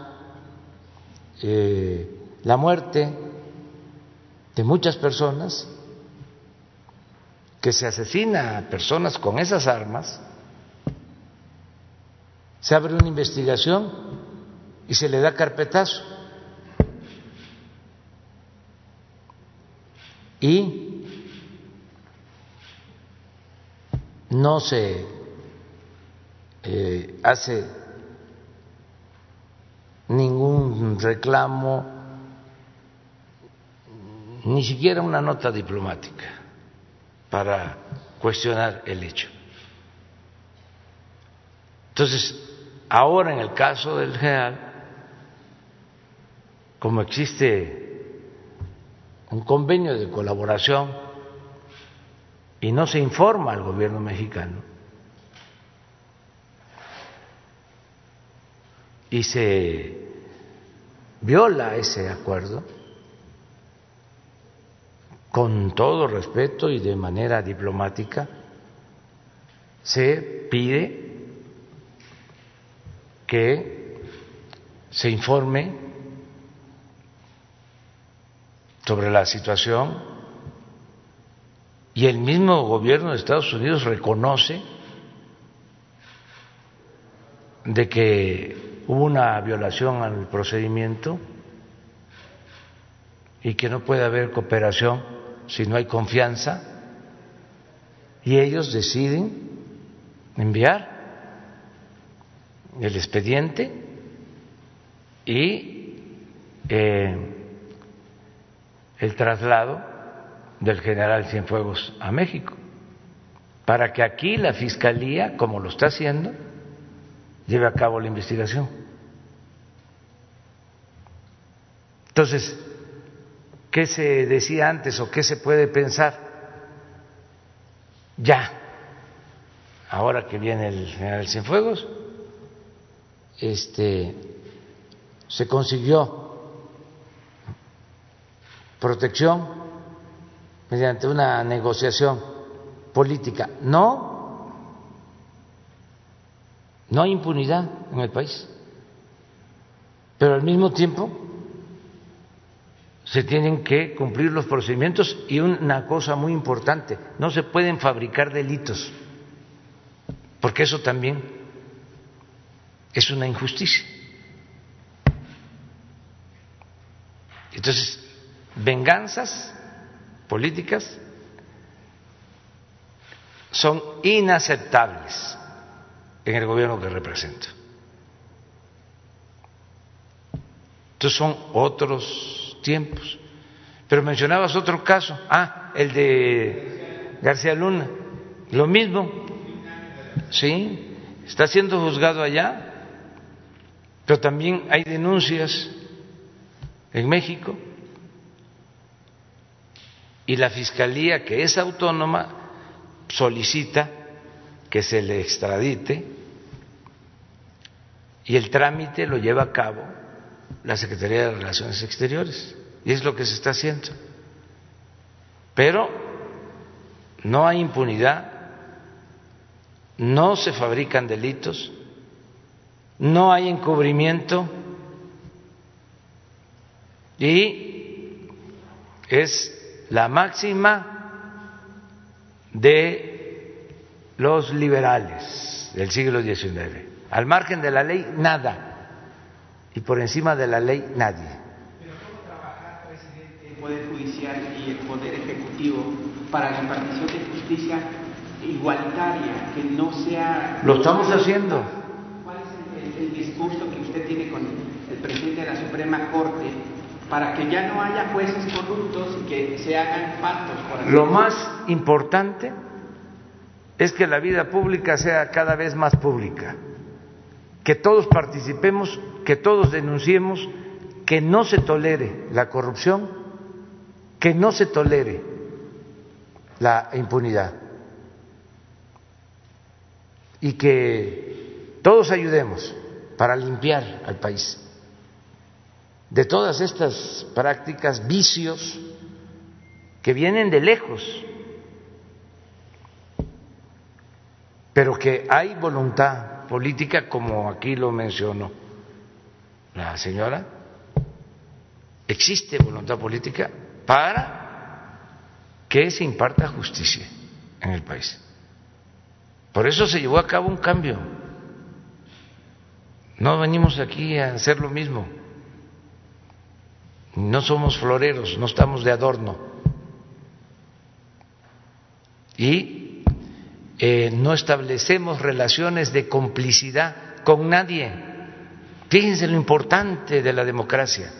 eh, la muerte de muchas personas, que se asesina a personas con esas armas, se abre una investigación y se le da carpetazo. Y no se eh, hace ningún reclamo, ni siquiera una nota diplomática para cuestionar el hecho. Entonces, ahora en el caso del general, como existe un convenio de colaboración y no se informa al gobierno mexicano, y se viola ese acuerdo con todo respeto y de manera diplomática, se pide que se informe sobre la situación y el mismo gobierno de Estados Unidos reconoce de que hubo una violación al procedimiento y que no puede haber cooperación si no hay confianza y ellos deciden enviar el expediente y eh, el traslado del general Cienfuegos a México para que aquí la Fiscalía, como lo está haciendo, lleve a cabo la investigación. Entonces, ¿qué se decía antes o qué se puede pensar? Ya, ahora que viene el general Cienfuegos, este, se consiguió protección mediante una negociación política. No no hay impunidad en el país. Pero al mismo tiempo se tienen que cumplir los procedimientos y una cosa muy importante, no se pueden fabricar delitos, porque eso también es una injusticia. Entonces, venganzas políticas son inaceptables en el gobierno que represento. Entonces son otros tiempos. Pero mencionabas otro caso, ah, el de García Luna, lo mismo, sí, está siendo juzgado allá, pero también hay denuncias en México y la Fiscalía, que es autónoma, solicita que se le extradite y el trámite lo lleva a cabo la Secretaría de Relaciones Exteriores y es lo que se está haciendo. Pero no hay impunidad, no se fabrican delitos, no hay encubrimiento y es la máxima de los liberales del siglo XIX. Al margen de la ley, nada. Y por encima de la ley, nadie. Pero ¿cómo trabajar, presidente, el Poder Judicial y el Poder Ejecutivo para la impartición de justicia igualitaria, que no sea... Lo estamos haciendo. ¿Cuál es el, el discurso que usted tiene con el presidente de la Suprema Corte para que ya no haya jueces corruptos y que se hagan pactos? Lo más importante es que la vida pública sea cada vez más pública, que todos participemos, que todos denunciemos, que no se tolere la corrupción, que no se tolere la impunidad y que todos ayudemos para limpiar al país de todas estas prácticas, vicios que vienen de lejos pero que hay voluntad política, como aquí lo mencionó la señora, existe voluntad política para que se imparta justicia en el país. Por eso se llevó a cabo un cambio. No venimos aquí a hacer lo mismo. No somos floreros, no estamos de adorno. Y eh, no establecemos relaciones de complicidad con nadie. Fíjense lo importante de la democracia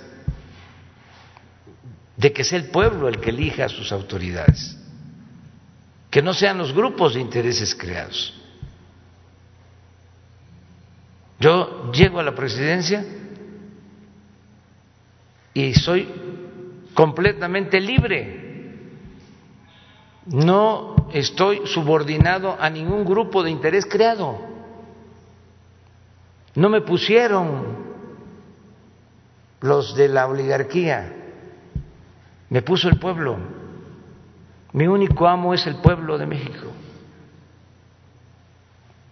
de que sea el pueblo el que elija a sus autoridades, que no sean los grupos de intereses creados. Yo llego a la presidencia y soy completamente libre. No estoy subordinado a ningún grupo de interés creado. No me pusieron los de la oligarquía me puso el pueblo. Mi único amo es el pueblo de México.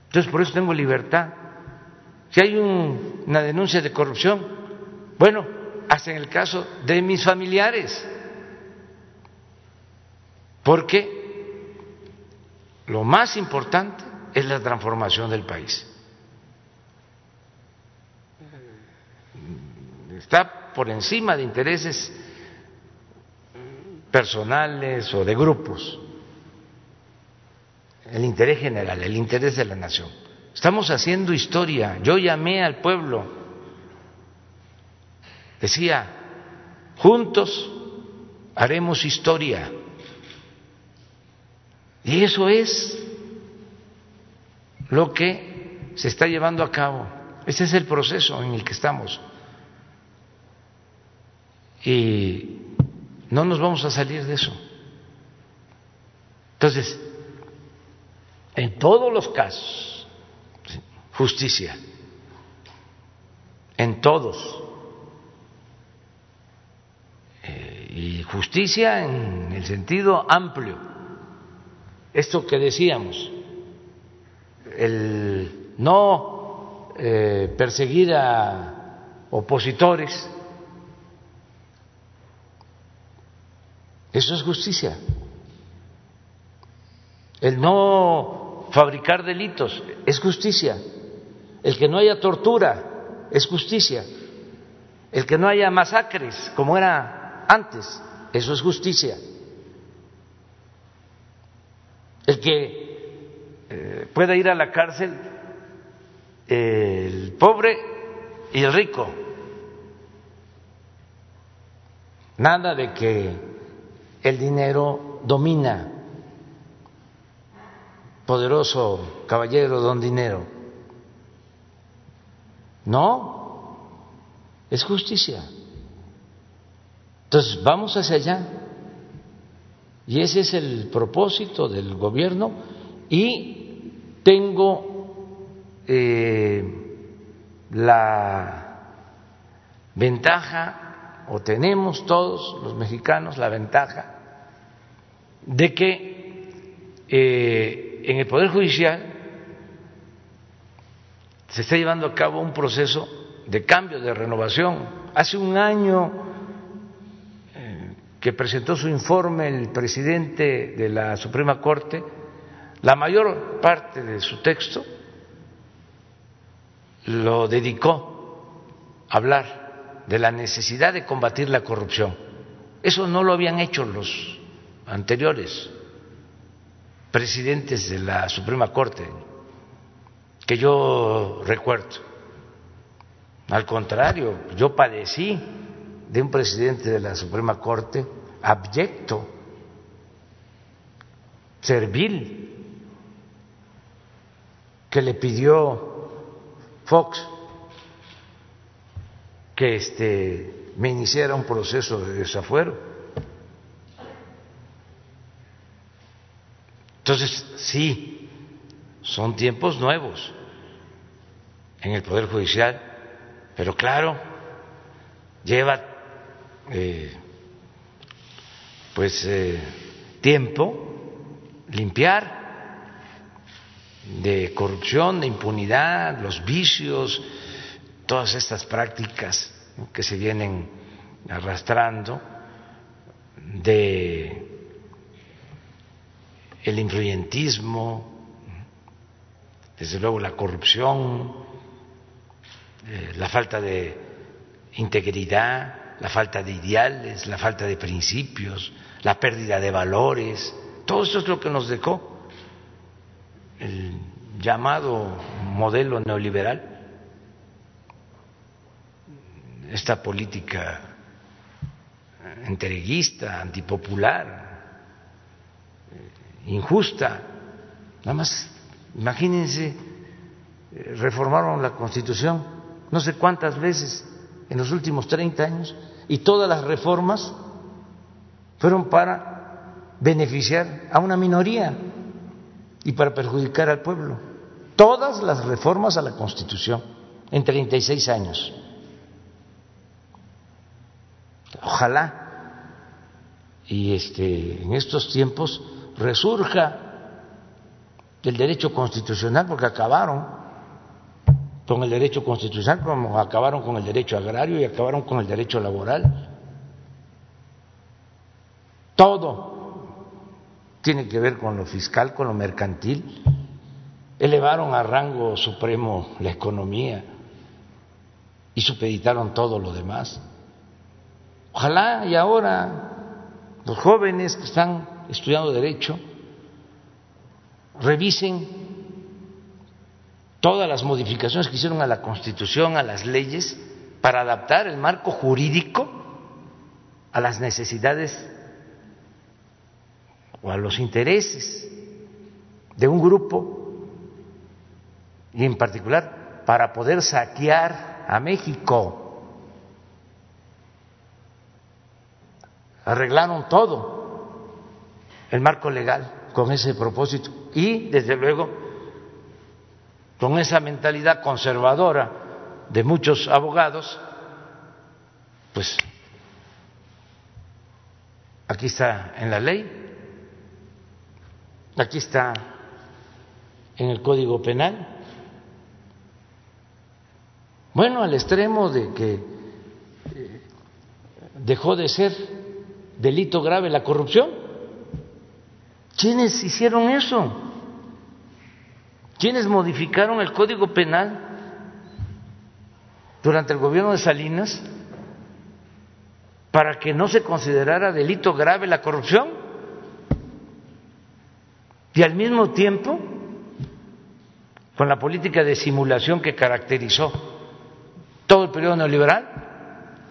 Entonces por eso tengo libertad. Si hay una denuncia de corrupción, bueno, hasta en el caso de mis familiares, porque lo más importante es la transformación del país. Está por encima de intereses personales o de grupos, el interés general, el interés de la nación. Estamos haciendo historia. Yo llamé al pueblo, decía, juntos haremos historia. Y eso es lo que se está llevando a cabo. Ese es el proceso en el que estamos. Y no nos vamos a salir de eso. Entonces, en todos los casos, justicia, en todos, eh, y justicia en el sentido amplio, esto que decíamos, el no eh, perseguir a opositores, Eso es justicia. El no fabricar delitos es justicia. El que no haya tortura es justicia. El que no haya masacres como era antes, eso es justicia. El que eh, pueda ir a la cárcel el pobre y el rico. Nada de que el dinero domina. Poderoso caballero don dinero. No, es justicia. Entonces, vamos hacia allá. Y ese es el propósito del gobierno y tengo eh, la ventaja, o tenemos todos los mexicanos la ventaja, de que eh, en el Poder Judicial se está llevando a cabo un proceso de cambio, de renovación. Hace un año que presentó su informe el presidente de la Suprema Corte, la mayor parte de su texto lo dedicó a hablar de la necesidad de combatir la corrupción. Eso no lo habían hecho los anteriores presidentes de la Suprema Corte que yo recuerdo. Al contrario, yo padecí de un presidente de la Suprema Corte abyecto, servil, que le pidió Fox que este, me iniciara un proceso de desafuero. Entonces, sí, son tiempos nuevos en el Poder Judicial, pero claro, lleva eh, pues eh, tiempo limpiar de corrupción, de impunidad, los vicios, todas estas prácticas que se vienen arrastrando de el influyentismo, desde luego la corrupción, eh, la falta de integridad, la falta de ideales, la falta de principios, la pérdida de valores, todo eso es lo que nos dejó el llamado modelo neoliberal, esta política entreguista, antipopular, injusta. Nada más, imagínense, eh, reformaron la Constitución no sé cuántas veces en los últimos 30 años y todas las reformas fueron para beneficiar a una minoría y para perjudicar al pueblo. Todas las reformas a la Constitución en 36 años. Ojalá y este en estos tiempos resurja el derecho constitucional porque acabaron con el derecho constitucional como acabaron con el derecho agrario y acabaron con el derecho laboral. Todo tiene que ver con lo fiscal, con lo mercantil. Elevaron a rango supremo la economía y supeditaron todo lo demás. Ojalá y ahora los jóvenes que están estudiando derecho revisen todas las modificaciones que hicieron a la Constitución, a las leyes, para adaptar el marco jurídico a las necesidades o a los intereses de un grupo y en particular para poder saquear a México. Arreglaron todo el marco legal con ese propósito y desde luego con esa mentalidad conservadora de muchos abogados, pues aquí está en la ley Aquí está en el Código Penal. Bueno, al extremo de que eh, dejó de ser delito grave la corrupción. ¿Quiénes hicieron eso? ¿Quiénes modificaron el Código Penal durante el gobierno de Salinas para que no se considerara delito grave la corrupción? y al mismo tiempo con la política de simulación que caracterizó todo el periodo neoliberal,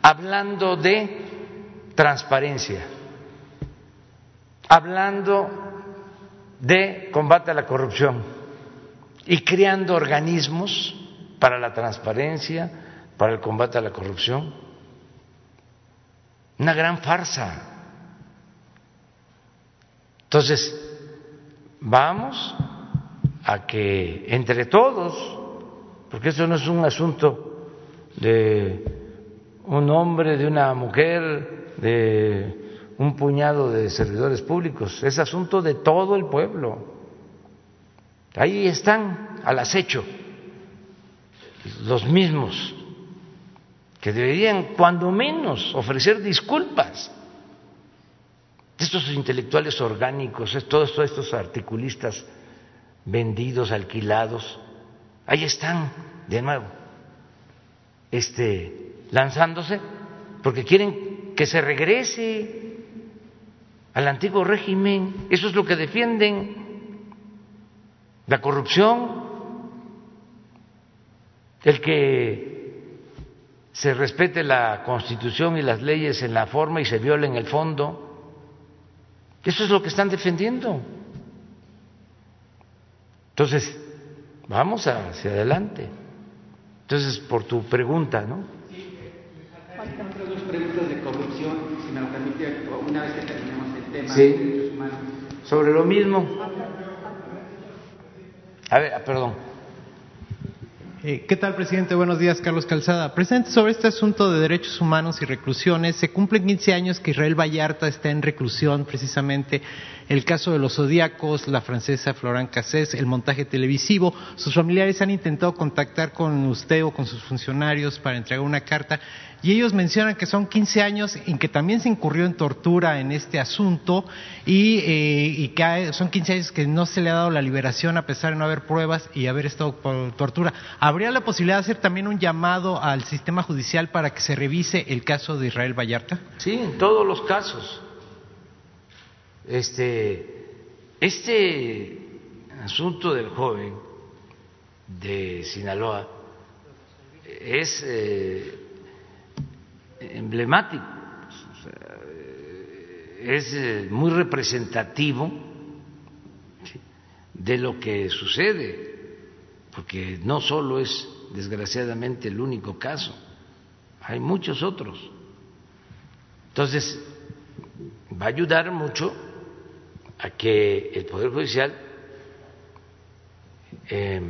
hablando de transparencia, hablando de combate a la corrupción y creando organismos para la transparencia, para el combate a la corrupción. Una gran farsa. Entonces, vamos a que entre todos, porque eso no es un asunto de un hombre, de una mujer, de un puñado de servidores públicos, es asunto de todo el pueblo. Ahí están al acecho. Los mismos que deberían cuando menos ofrecer disculpas. Estos intelectuales orgánicos, todos estos articulistas vendidos, alquilados, ahí están de nuevo, este, lanzándose, porque quieren que se regrese al antiguo régimen, eso es lo que defienden, la corrupción, el que se respete la constitución y las leyes en la forma y se violen el fondo. Eso es lo que están defendiendo. Entonces, vamos hacia adelante. Entonces, por tu pregunta, ¿no? Sí, faltan otras dos preguntas de corrupción, si me lo permite, una vez que terminemos el tema sí. de derechos humanos. Sobre lo mismo. A ver, perdón. Eh, ¿Qué tal, presidente? Buenos días, Carlos Calzada. Presidente, sobre este asunto de derechos humanos y reclusiones, se cumplen 15 años que Israel Vallarta está en reclusión, precisamente el caso de los zodíacos, la francesa Florent Cassés, el montaje televisivo. Sus familiares han intentado contactar con usted o con sus funcionarios para entregar una carta y ellos mencionan que son 15 años en que también se incurrió en tortura en este asunto y, eh, que son 15 años que no se le ha dado la liberación a pesar de no haber pruebas y haber estado por tortura. ¿Habría la posibilidad de hacer también un llamado al sistema judicial para que se revise el caso de Israel Vallarta? Sí, en todos los casos. Este, este asunto del joven de Sinaloa es eh, emblemático, es eh, muy representativo de lo que sucede, porque no solo es desgraciadamente el único caso, hay muchos otros. Entonces, va a ayudar mucho a que el Poder Judicial eh,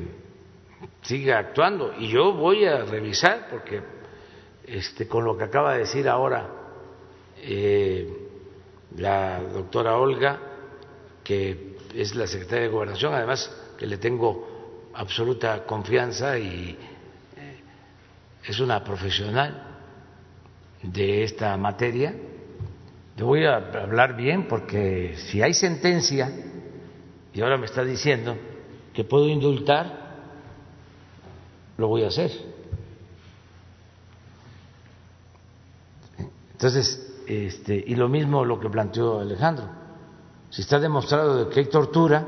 siga actuando. Y yo voy a revisar, porque este, con lo que acaba de decir ahora eh, la doctora Olga, que es la secretaria de Gobernación, además que le tengo absoluta confianza y eh, es una profesional de esta materia. Le voy a hablar bien porque si hay sentencia, y ahora me está diciendo que puedo indultar, lo voy a hacer Entonces, este, y lo mismo lo que planteó Alejandro. Si está demostrado de que hay tortura,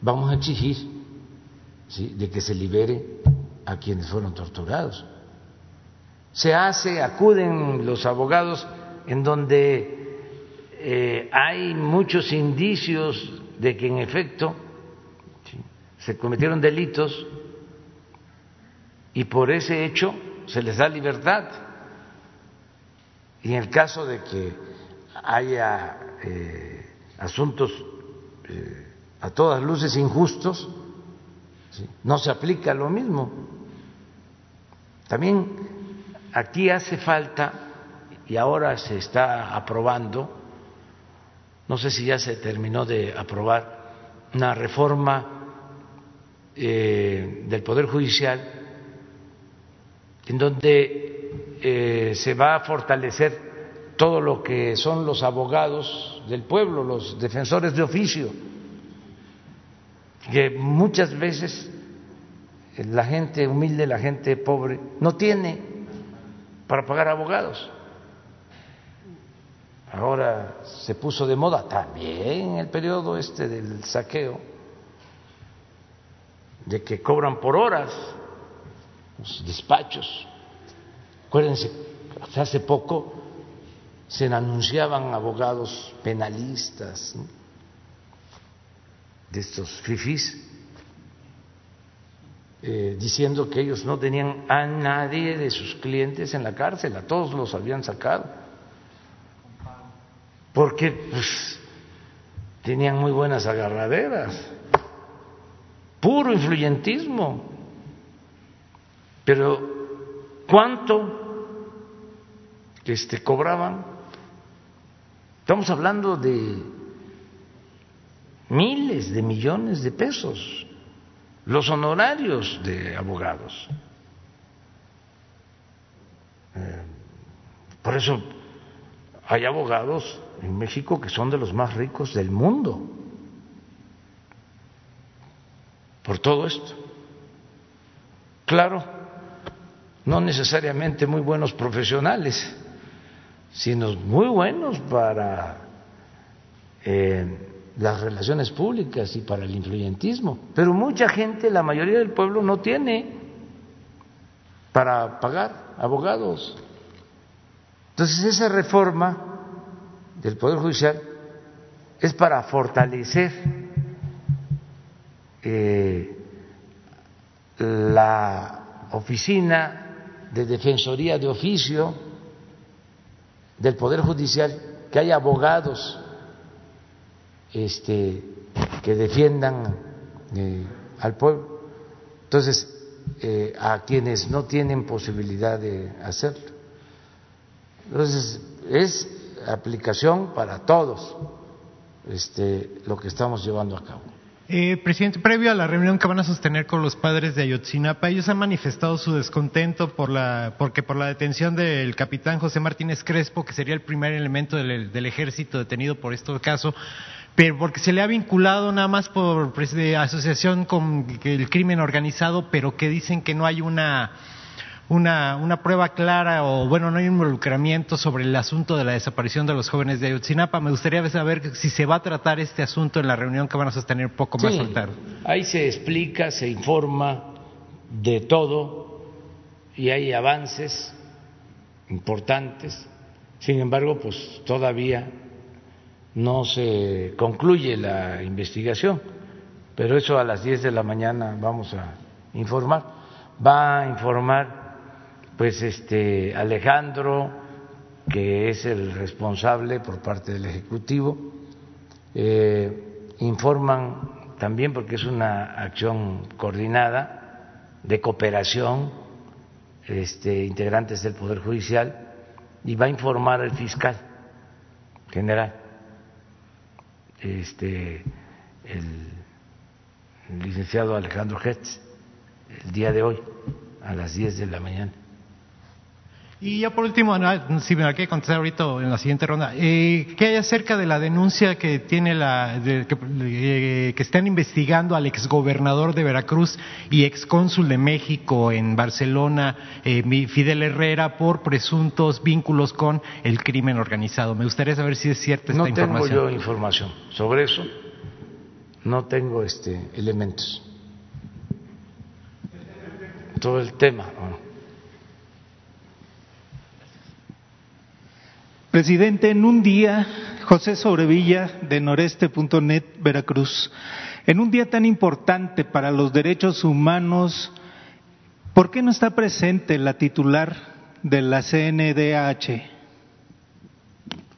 vamos a exigir de que se libere a quienes fueron torturados. Se hace, acuden los abogados en donde eh, hay muchos indicios de que en efecto se cometieron delitos y por ese hecho se les da libertad. Y en el caso de que haya eh, asuntos eh, a todas luces injustos, no se aplica lo mismo. También aquí hace falta, y ahora se está aprobando, no sé si ya se terminó de aprobar, una reforma eh, del Poder Judicial en donde eh, se va a fortalecer todo lo que son los abogados del pueblo, los defensores de oficio, que muchas veces la gente humilde, la gente pobre, no tiene para pagar abogados. Ahora se puso de moda también en el periodo este del saqueo, de que cobran por horas los despachos Acuérdense, hace poco se anunciaban abogados penalistas de estos fifis eh, diciendo que ellos no tenían a nadie de sus clientes en la cárcel, a todos los habían sacado, porque pues, tenían muy buenas agarraderas, puro influyentismo, pero ¿Cuánto este, cobraban? Estamos hablando de miles de millones de pesos, los honorarios de abogados. Eh, por eso hay abogados en México que son de los más ricos del mundo, por todo esto. Claro, no necesariamente muy buenos profesionales, sino muy buenos para eh, las relaciones públicas y para el influyentismo. Pero mucha gente, la mayoría del pueblo, no tiene para pagar abogados. Entonces esa reforma del Poder Judicial es para fortalecer eh, la oficina de defensoría de oficio del Poder Judicial, que haya abogados este, que defiendan eh, al pueblo. Entonces, eh, a quienes no tienen posibilidad de hacerlo. Entonces, es aplicación para todos este, lo que estamos llevando a cabo. Eh, presidente, previo a la reunión que van a sostener con los padres de Ayotzinapa, ellos han manifestado su descontento por la, porque por la detención del capitán José Martínez Crespo, que sería el primer elemento del, del ejército detenido por este caso, pero porque se le ha vinculado nada más por pues, de asociación con el crimen organizado, pero que dicen que no hay una una, una prueba clara o, bueno, no hay involucramiento sobre el asunto de la desaparición de los jóvenes de Ayotzinapa. Me gustaría saber si se va a tratar este asunto en la reunión que van a sostener poco más tarde. Ahí se explica, se informa de todo y hay avances importantes. Sin embargo, pues todavía no se concluye la investigación, pero eso a las 10 de la mañana vamos a informar. Va a informar pues este Alejandro, que es el responsable por parte del Ejecutivo, eh, informan también porque es una acción coordinada de cooperación, este, integrantes del Poder Judicial, y va a informar al fiscal general, este, el, licenciado Alejandro Hertz, el día de hoy a las 10 de la mañana. Y ya por último, si me la quiere contestar ahorita en la siguiente ronda, eh, ¿qué hay acerca de la denuncia que tiene la, que, eh, que, están investigando al exgobernador de Veracruz y excónsul de México en Barcelona, eh, Fidel Herrera, por presuntos vínculos con el crimen organizado? Me gustaría saber si es cierta esta información. No tengo yo información sobre eso, no tengo este elementos. Todo el tema. Presidente, en un día, José Sobrevilla de noreste.net, Veracruz, en un día tan importante para los derechos humanos, ¿por qué no está presente la titular de la CNDH?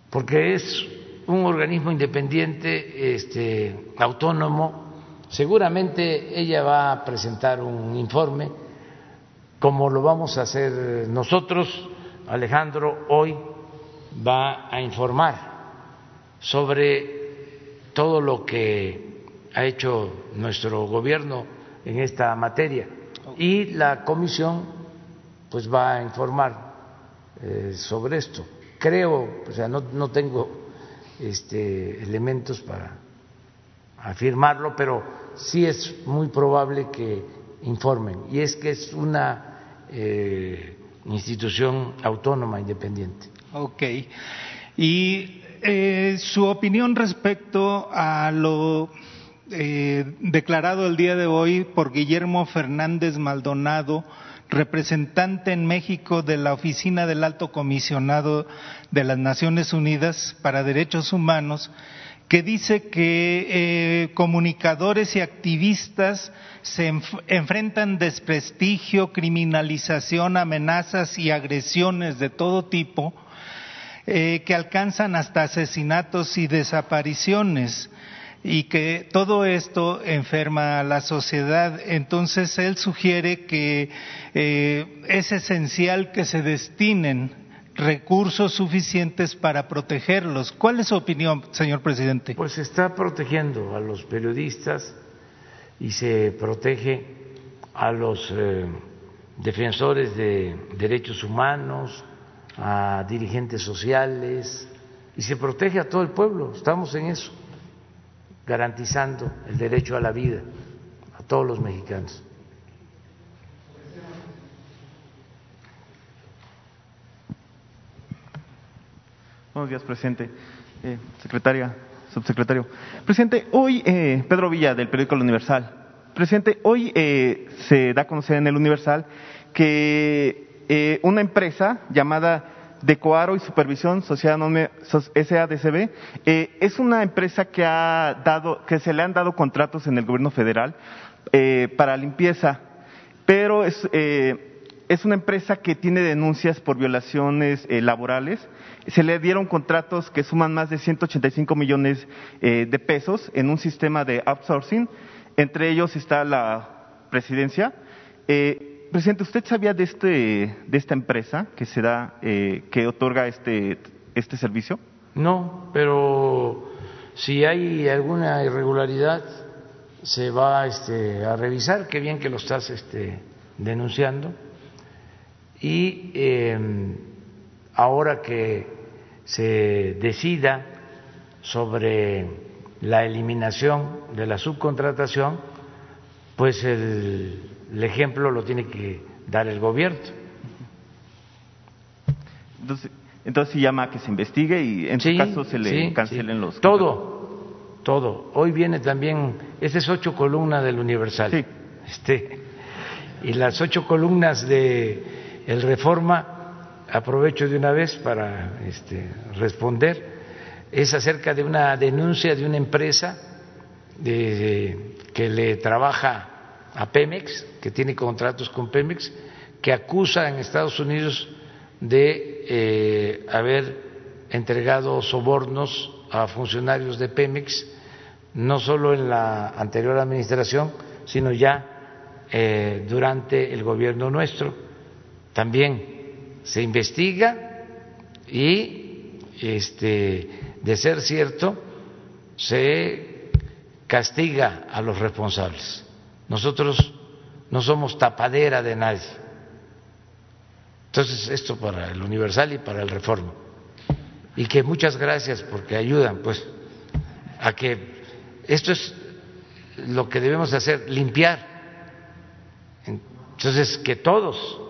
Porque es un organismo independiente, este, autónomo. Seguramente ella va a presentar un informe, como lo vamos a hacer nosotros, Alejandro, hoy va a informar sobre todo lo que ha hecho nuestro gobierno en esta materia y la comisión pues va a informar eh, sobre esto. Creo, o sea, no, no tengo este, elementos para afirmarlo, pero sí es muy probable que informen. Y es que es una eh, institución autónoma independiente. Ok. Y eh, su opinión respecto a lo eh, declarado el día de hoy por Guillermo Fernández Maldonado, representante en México de la Oficina del Alto Comisionado de las Naciones Unidas para Derechos Humanos, que dice que eh, comunicadores y activistas se enfrentan desprestigio, criminalización, amenazas y agresiones de todo tipo eh, que alcanzan hasta asesinatos y desapariciones y que todo esto enferma a la sociedad. Entonces él sugiere que eh, es esencial que se destinen recursos suficientes para protegerlos. ¿Cuál es su opinión, señor presidente? Pues se está protegiendo a los periodistas y se protege a los eh, defensores de derechos humanos, a dirigentes sociales y se protege a todo el pueblo. Estamos en eso, garantizando el derecho a la vida a todos los mexicanos. Buenos días, presidente. Eh, secretaria, subsecretario. Presidente, hoy eh, Pedro Villa del periódico El Universal. Presidente, hoy eh, se da a conocer en El Universal que eh, una empresa llamada Decoaro y Supervisión Sociedad SADCB eh, es una empresa que ha dado que se le han dado contratos en el gobierno federal eh, para limpieza, pero es es una empresa que tiene denuncias por violaciones laborales. Se le dieron contratos que suman más de 185 millones de pesos en un sistema de outsourcing. Entre ellos está la presidencia Eh, presidente, ¿usted sabía de, este, de esta empresa que se da, eh, que otorga este, este servicio? No, pero si hay alguna irregularidad se va este, a revisar. Qué bien que lo estás este, denunciando. Y em, ahora que se decida sobre la eliminación de la subcontratación, pues el, ejemplo lo tiene que dar el gobierno. Entonces, entonces se llama a que se investigue y en su caso se le cancelen los. Todo, todo. Hoy viene también, esta es ocho columnas del Universal. Este, y las ocho columnas de el Reforma, aprovecho de una vez para este, responder es acerca de una denuncia de una empresa que le trabaja a Pemex, que tiene contratos con Pemex, que acusa en Estados Unidos de eh, haber entregado sobornos a funcionarios de Pemex, no solo en la anterior administración, sino ya eh, durante el gobierno nuestro. También se investiga y este, de ser cierto, se castiga a los responsables. Nosotros no somos tapadera de nadie. Entonces, esto para el Universal y para el Reforma. Y que muchas gracias porque ayudan, pues, a que esto es lo que debemos hacer, limpiar. Entonces, que todos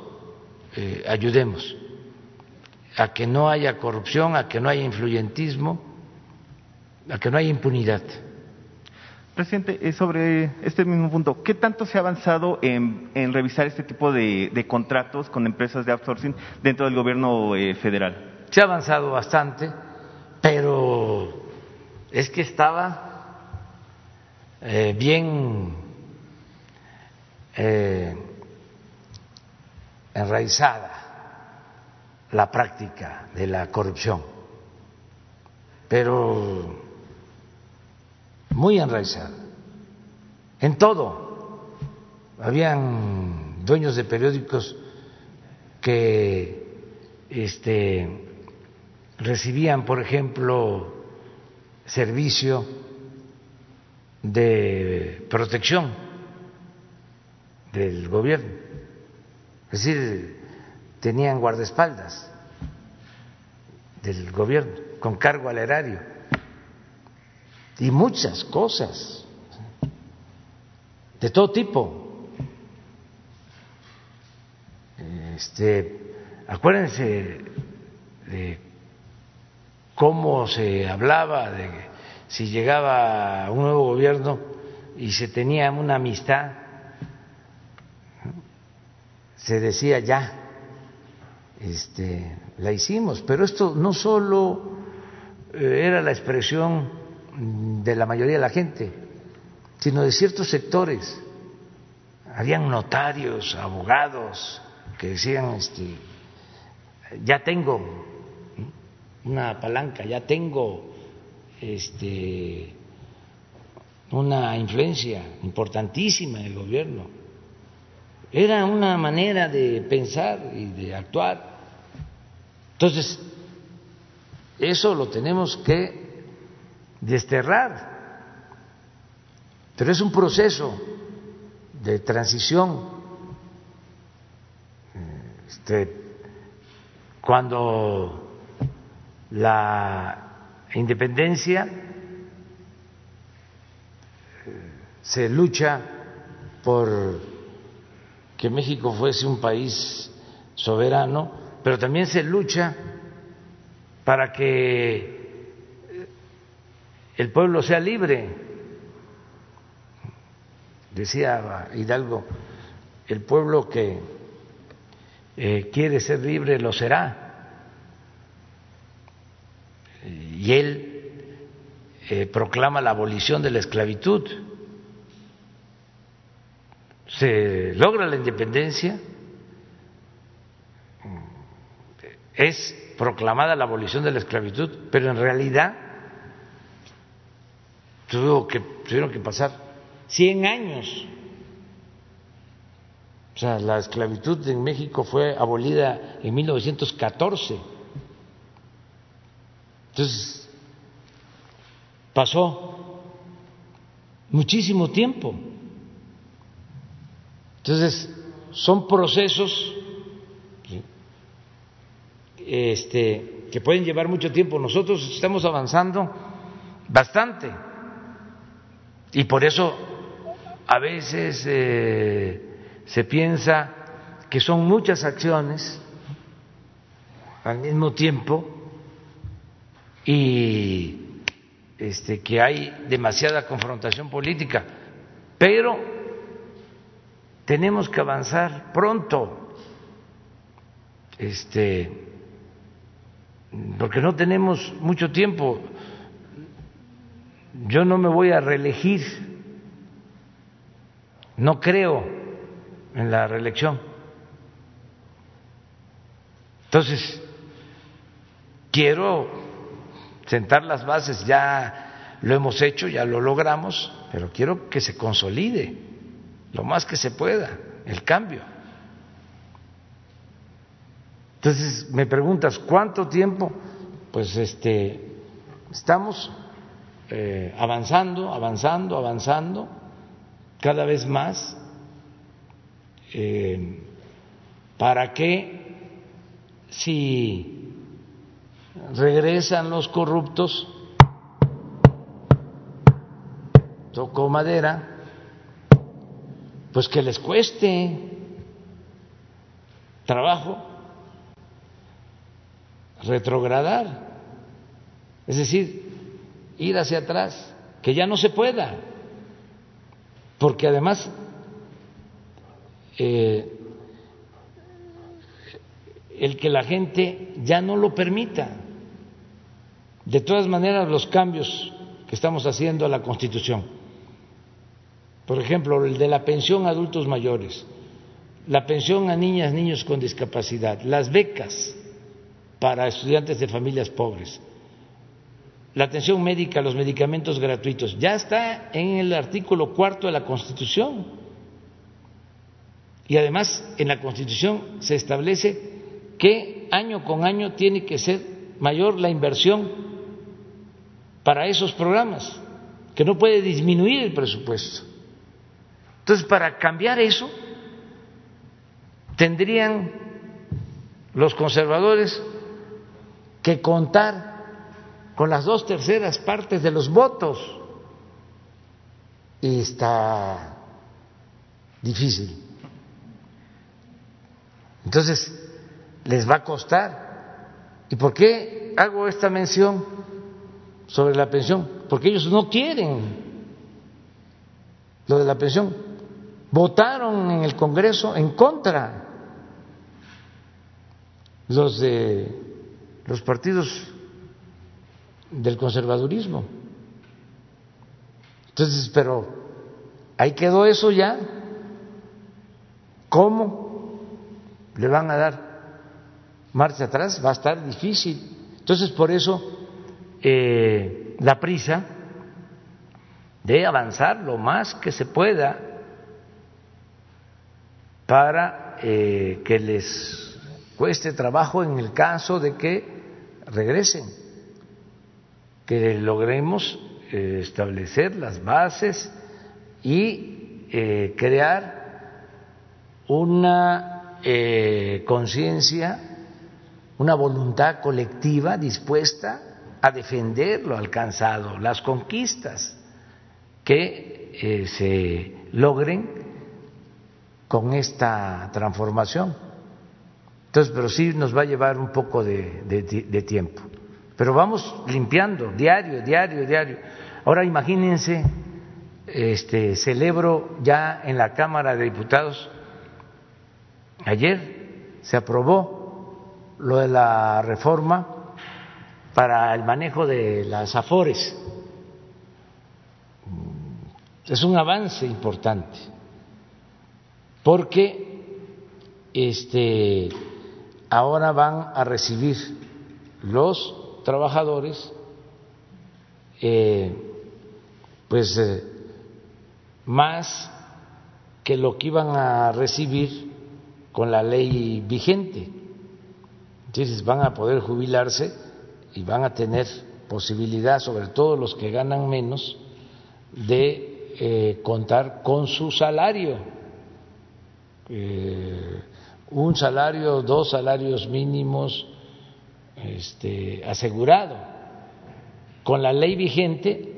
eh, ayudemos a que no haya corrupción, a que no haya influyentismo, a que no haya impunidad. Presidente, eh, sobre este mismo punto, ¿qué tanto se ha avanzado en, revisar este tipo de, contratos con empresas de outsourcing dentro del gobierno eh, federal? Se ha avanzado bastante, pero es que estaba eh, bien enraizada la práctica de la corrupción, pero muy enraizada, en todo. Habían dueños de periódicos que este, recibían, por ejemplo, servicio de protección del gobierno. Es decir, tenían guardaespaldas del gobierno con cargo al erario y muchas cosas. De todo tipo. Este, acuérdense de cómo se hablaba de si llegaba un nuevo gobierno y se tenía una amistad, se decía ya, este, la hicimos, pero esto no solo eh, era la expresión de la mayoría de la gente, sino de ciertos sectores. Habían notarios, abogados que decían, este, ya tengo una palanca, ya tengo este, una influencia importantísima en el gobierno. Era una manera de pensar y de actuar. Entonces, eso lo tenemos que desterrar. Pero es un proceso de transición. Este, cuando la independencia eh, se lucha por que México fuese un país soberano, pero también se lucha para que el pueblo sea libre. Decía Hidalgo, el pueblo que eh, quiere ser libre lo será. Y él eh, proclama la abolición de la esclavitud se logra la independencia, es proclamada la abolición de la esclavitud, pero en realidad tuvo que, tuvieron que pasar 100 años O sea, la esclavitud en México fue abolida en 1914. Entonces, pasó muchísimo tiempo. Entonces, son procesos este, que pueden llevar mucho tiempo. Nosotros estamos avanzando bastante y por eso a veces eh, se piensa que son muchas acciones al mismo tiempo y este, que hay demasiada confrontación política, pero tenemos que avanzar pronto. Este, porque no tenemos mucho tiempo. Yo no me voy a reelegir, no creo en la reelección. Entonces, quiero sentar las bases, ya lo hemos hecho, ya lo logramos, pero quiero que se consolide lo más que se pueda el cambio. Entonces me preguntas, ¿cuánto tiempo? Pues este, estamos eh, avanzando, avanzando, avanzando, cada vez más, eh, para que si regresan los corruptos, tocó madera, pues que les cueste trabajo retrogradar, es decir, ir hacia atrás, que ya no se pueda, porque además eh, el que la gente ya no lo permita. De todas maneras, los cambios que estamos haciendo a la Constitución, por ejemplo, el de la pensión a adultos mayores, la pensión a niñas, niños con discapacidad, las becas, para estudiantes de familias pobres, la atención médica, los medicamentos gratuitos, ya está en el artículo cuarto de la Constitución. Y además en la Constitución se establece que año con año tiene que ser mayor la inversión para esos programas, que no puede disminuir el presupuesto. Entonces, para cambiar eso, tendrían los conservadores que contar con las dos terceras partes de los votos. Y está difícil. Entonces, les va a costar. ¿Y por qué hago esta mención sobre la pensión? Porque ellos no quieren lo de la pensión. Votaron en el Congreso en contra los de los partidos del conservadurismo. Entonces, pero ahí quedó eso ya. ¿Cómo le van a dar marcha atrás? Va a estar difícil. Entonces, por eso eh, la prisa de avanzar lo más que se pueda para eh, que les cueste trabajo en el caso de que regresen, que logremos eh, establecer las bases y eh, crear una eh, conciencia, una voluntad colectiva dispuesta a defender lo alcanzado, las conquistas que se logren con esta transformación. Entonces, pero sí nos va a llevar un poco de, tiempo. Pero vamos limpiando diario, diario, diario. Ahora imagínense, este, celebro ya en la Cámara de Diputados, ayer se aprobó lo de la reforma para el manejo de las afores. Es un avance importante, porque este ahora van a recibir los trabajadores eh, pues eh, más que lo que iban a recibir con la ley vigente. Entonces van a poder jubilarse y van a tener posibilidad, sobre todo los que ganan menos, de eh, contar con su salario. Un salario, dos salarios mínimos este, asegurado. Con la ley vigente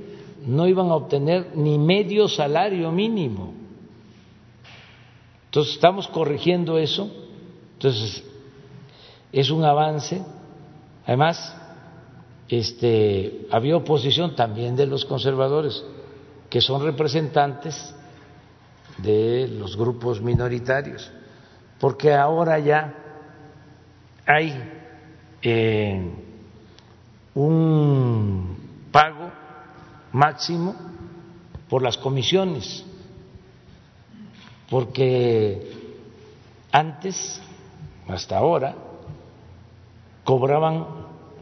no iban a obtener ni medio salario mínimo. Entonces estamos corrigiendo eso. Entonces es un avance. Además, este, había oposición también de los conservadores, que son representantes de los grupos minoritarios, porque ahora ya hay eh, un pago máximo por las comisiones, porque antes, hasta ahora, cobraban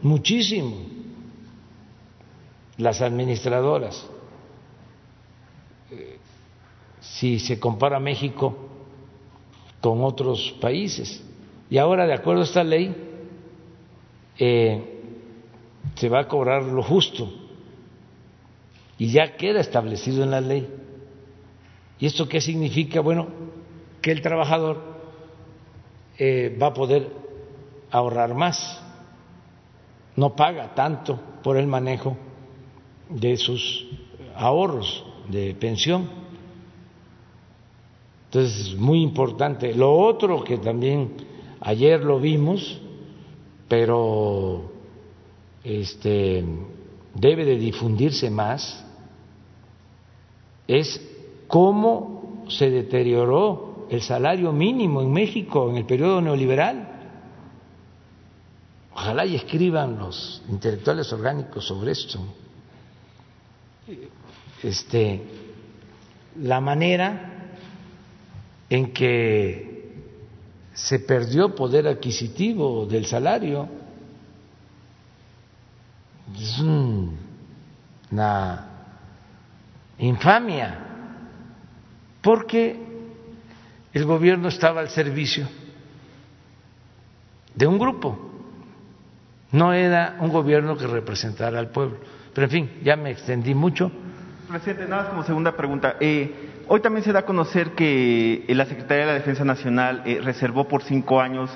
muchísimo las administradoras. Eh, si se compara México con otros países. Y ahora, de acuerdo a esta ley, eh, se va a cobrar lo justo y ya queda establecido en la ley. ¿Y esto qué significa? Bueno, que el trabajador eh, va a poder ahorrar más, no paga tanto por el manejo de sus ahorros de pensión. Entonces, es muy importante. Lo otro que también ayer lo vimos, pero este debe de difundirse más, es cómo se deterioró el salario mínimo en México en el periodo neoliberal. Ojalá y escriban los intelectuales orgánicos sobre esto. Este, la manera en que se perdió poder adquisitivo del salario es una infamia, porque el gobierno estaba al servicio de un grupo, no era un gobierno que representara al pueblo. Pero en fin, ya me extendí mucho. Presidente, nada más como segunda pregunta. Eh, hoy también se da a conocer que la Secretaría de la Defensa Nacional eh, reservó por cinco años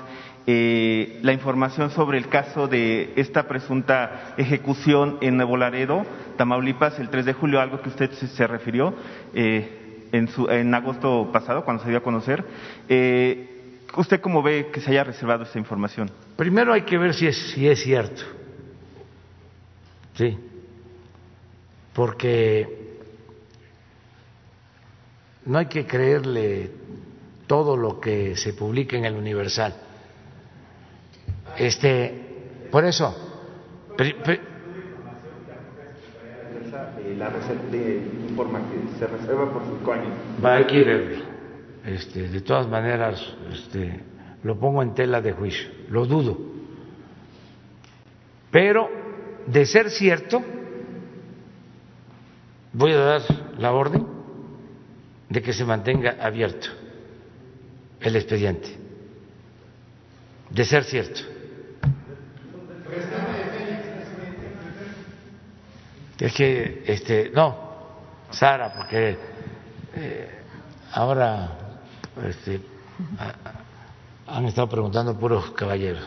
eh, la información sobre el caso de esta presunta ejecución en Nuevo Laredo, Tamaulipas, el 3 de julio, algo que usted se, refirió eh, en, su, en, agosto pasado, cuando se dio a conocer. Eh, ¿Usted cómo ve que se haya reservado esta información? Primero hay que ver si es, si es cierto. Sí. Porque no hay que creerle todo lo que se publica en el Universal este, por eso. la informa que se reserva por cinco años. Va, hay que Este, de todas maneras, este, lo pongo en tela de juicio, lo dudo. Pero, de ser cierto, voy a dar la orden de que se mantenga abierto el expediente, de ser cierto. Es que, este, no, Sara, porque eh, ahora este, han estado preguntando puros caballeros.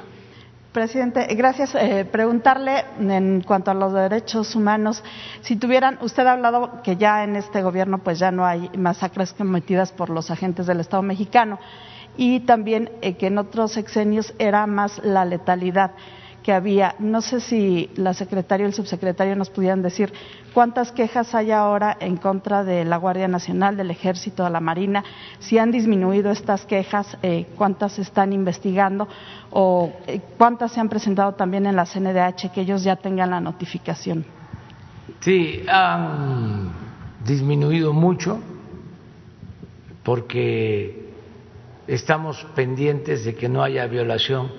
Presidente, gracias. Eh, preguntarle en cuanto a los derechos humanos, si tuvieran, usted ha hablado que ya en este gobierno pues ya no hay masacres cometidas por los agentes del Estado mexicano y también eh, que en otros sexenios era más la letalidad que había. No sé si la secretaria y el subsecretario nos pudieran decir cuántas quejas hay ahora en contra de la Guardia Nacional, del Ejército, de la Marina, si han disminuido estas quejas, eh, cuántas están investigando o eh, cuántas se han presentado también en la CNDH, que ellos ya tengan la notificación. Sí, han disminuido mucho porque estamos pendientes de que no haya violación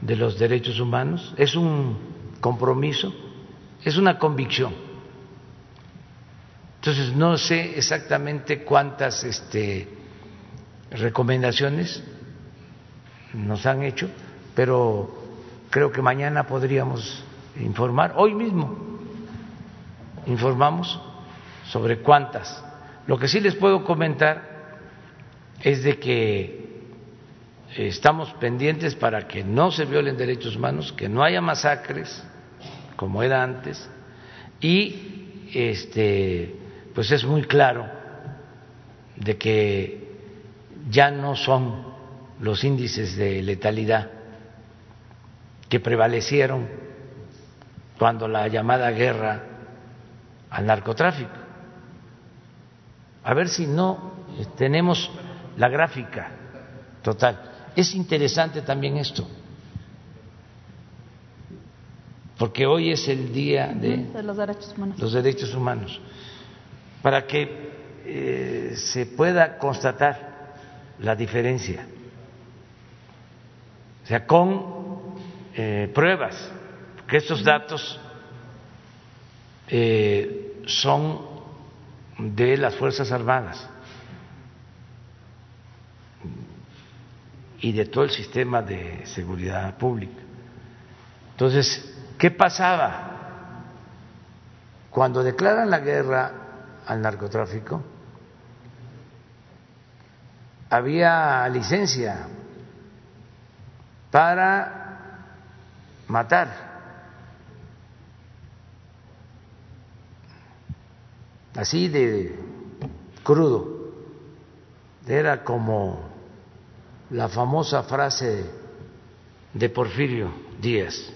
de los derechos humanos, es un compromiso, es una convicción. Entonces no sé exactamente cuántas este, recomendaciones nos han hecho, pero creo que mañana podríamos informar, hoy mismo informamos sobre cuántas. Lo que sí les puedo comentar es de que estamos pendientes para que no se violen derechos humanos, que no haya masacres como era antes y este pues es muy claro de que ya no son los índices de letalidad que prevalecieron cuando la llamada guerra al narcotráfico. A ver si no tenemos la gráfica total. Es interesante también esto, porque hoy es el día de, los derechos humanos. Los derechos humanos, para que eh, se pueda constatar la diferencia, o sea, con eh, pruebas, que estos datos eh, son de las Fuerzas Armadas y de todo el sistema de seguridad pública. Entonces, ¿qué pasaba? Cuando declaran la guerra al narcotráfico, había licencia para matar. Así de crudo. Era como la famosa frase de Porfirio Díaz,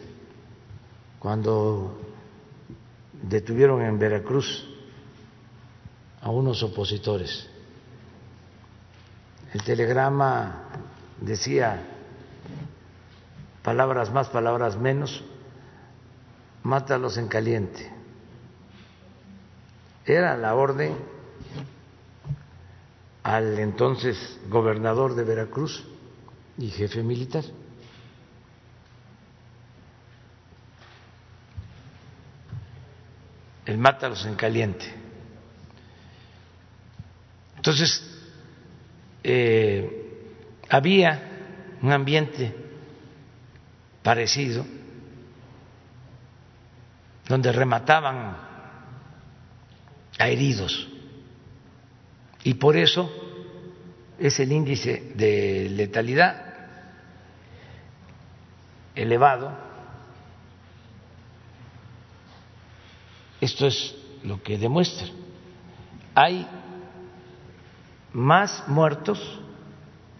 cuando detuvieron en Veracruz a unos opositores. El telegrama decía palabras más, palabras menos, mátalos en caliente. Era la orden al entonces gobernador de Veracruz y jefe militar. El mátalos en caliente. Entonces, eh, había un ambiente parecido donde remataban a heridos y por eso es el índice de letalidad elevado. Esto es lo que demuestra. Hay más muertos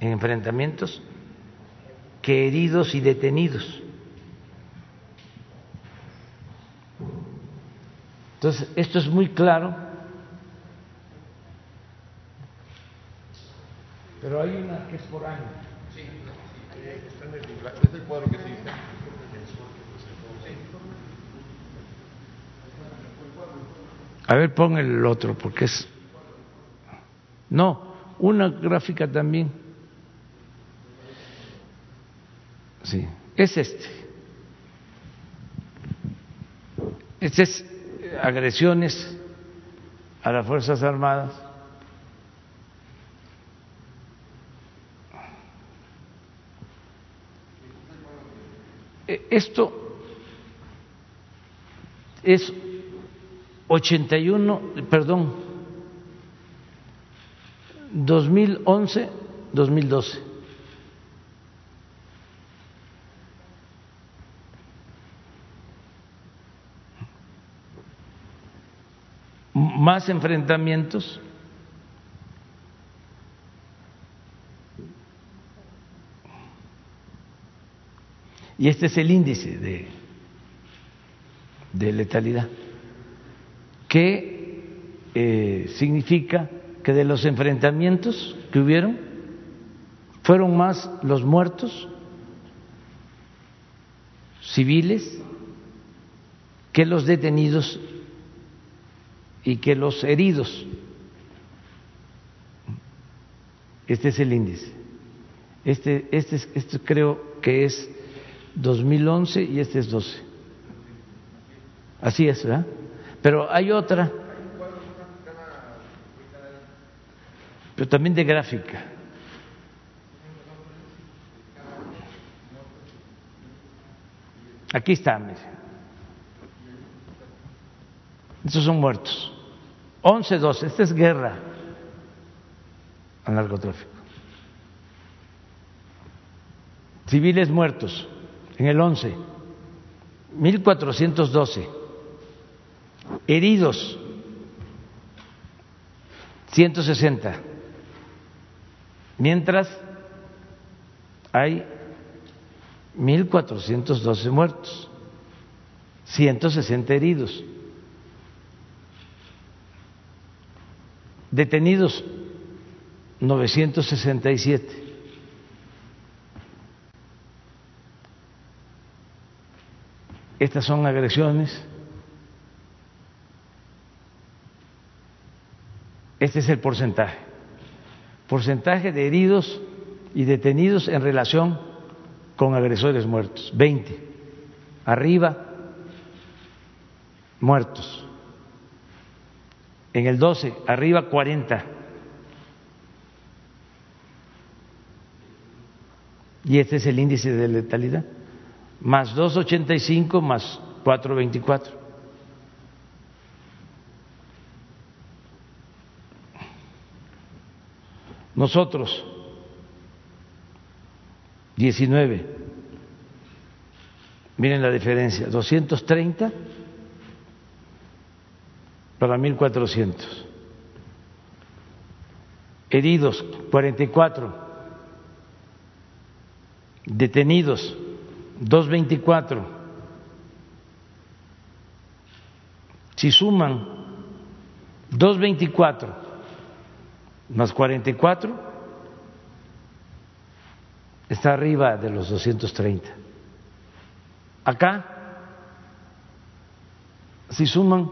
en enfrentamientos que heridos y detenidos. Entonces, esto es muy claro Pero hay una que es por año. Sí, está en el, es el cuadro que se dice. A ver, pon el otro, porque es. No, una gráfica también. Sí, es este. Este es agresiones a las Fuerzas Armadas Esto es 81, perdón, 2011, 2012. Más enfrentamientos Y este es el índice de, de letalidad, que eh, significa que de los enfrentamientos que hubieron, fueron más los muertos civiles que los detenidos y que los heridos. Este es el índice. Este, este, este creo que es 2011 y este es 12. Así es, ¿verdad? Pero hay otra, pero también de gráfica. Aquí está. Estos son muertos. 11, 12. Esta es guerra al narcotráfico. Civiles muertos en el 11, 1412. Heridos, 160. Mientras hay 1.412 muertos, 160 heridos. Detenidos, 967. Estas son agresiones. Este es el porcentaje. Porcentaje de heridos y detenidos en relación con agresores muertos. 20. Arriba, muertos. En el 12, arriba 40. Y este es el índice de letalidad. Más 285 más 424. Nosotros 19. Miren la diferencia, 230 para 1400. Heridos 44. Detenidos 224. Si suman 224 más 44 está arriba de los 230. Acá, si suman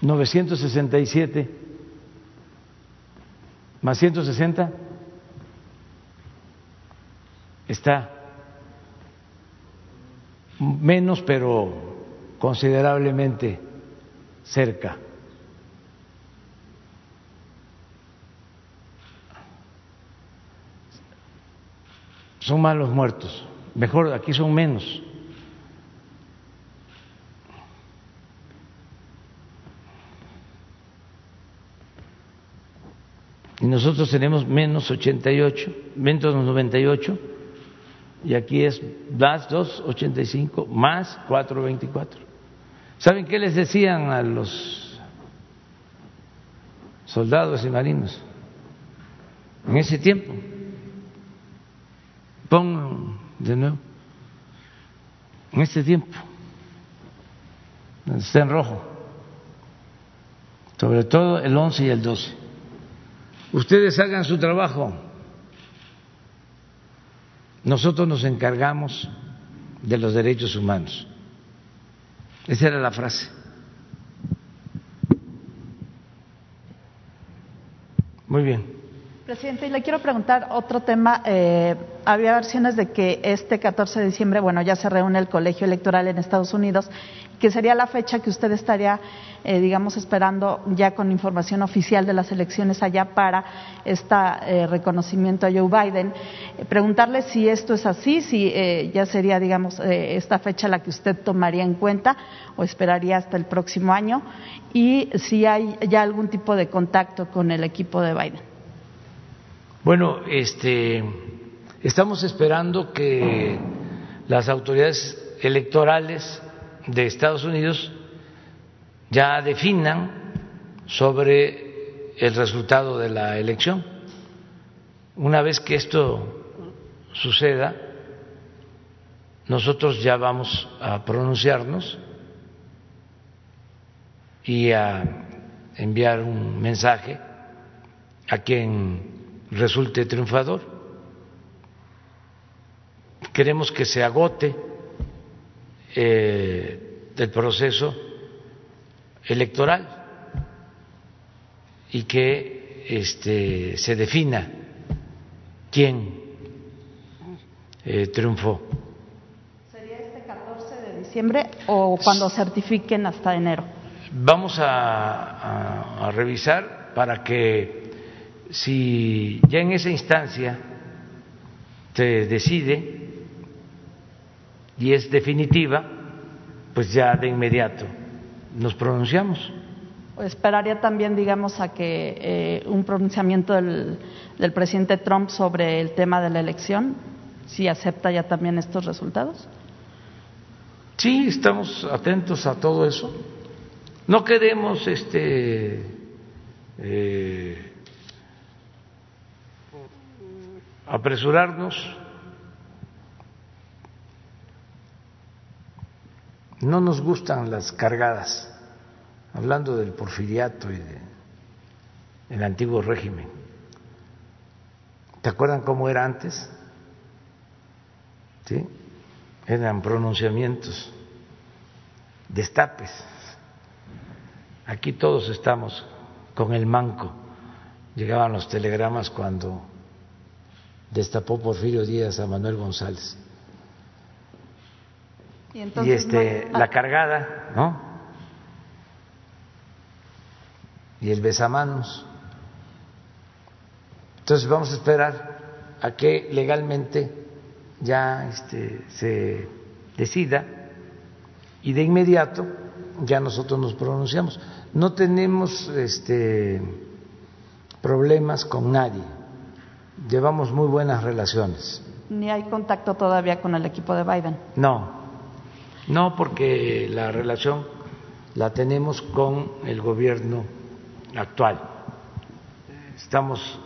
967 más 160, está menos, pero considerablemente cerca. Son malos muertos. Mejor, aquí son menos. Y nosotros tenemos menos 88, menos 98, y aquí es más 285, más 424. ¿Saben qué les decían a los soldados y marinos en ese tiempo? Pongan de nuevo. En este tiempo. Está en rojo. Sobre todo el 11 y el 12. Ustedes hagan su trabajo. Nosotros nos encargamos de los derechos humanos. Esa era la frase. Muy bien. Presidente, y le quiero preguntar otro tema. Eh, había versiones de que este 14 de diciembre, bueno, ya se reúne el colegio electoral en Estados Unidos, que sería la fecha que usted estaría, eh, digamos, esperando ya con información oficial de las elecciones allá para este reconocimiento a Joe Biden. preguntarle si esto es así, si ya sería, digamos, esta fecha la que usted tomaría en cuenta o esperaría hasta el próximo año y si hay ya algún tipo de contacto con el equipo de Biden. Bueno, este, estamos esperando que las autoridades electorales de Estados Unidos ya definan sobre el resultado de la elección. Una vez que esto suceda, nosotros ya vamos a pronunciarnos y a enviar un mensaje a quien resulte triunfador. Queremos que se agote eh, el proceso electoral y que este, se defina quién eh, triunfó. ¿Sería este 14 de diciembre o cuando certifiquen hasta enero? Vamos a revisar para que si ya en esa instancia se decide y es definitiva, pues ya de inmediato nos pronunciamos. Esperaría también, digamos, a que eh, un pronunciamiento del, del presidente Trump sobre el tema de la elección, si acepta ya también estos resultados. Sí, estamos atentos a todo eso. No queremos este eh, apresurarnos. No nos gustan las cargadas, hablando del porfiriato y del antiguo régimen. ¿Te acuerdan cómo era antes? ¿Sí? Eran pronunciamientos, destapes. Aquí todos estamos con el manco. Llegaban los telegramas cuando destapó Porfirio Díaz a Manuel González. Y, este, la cargada, ¿no? Y el besamanos. Entonces vamos a esperar a que legalmente ya este, se decida y de inmediato ya nosotros nos pronunciamos. No tenemos este, problemas con nadie, llevamos muy buenas relaciones. ¿Ni hay contacto todavía con el equipo de Biden? No, no porque la relación la tenemos con el gobierno actual. Estamos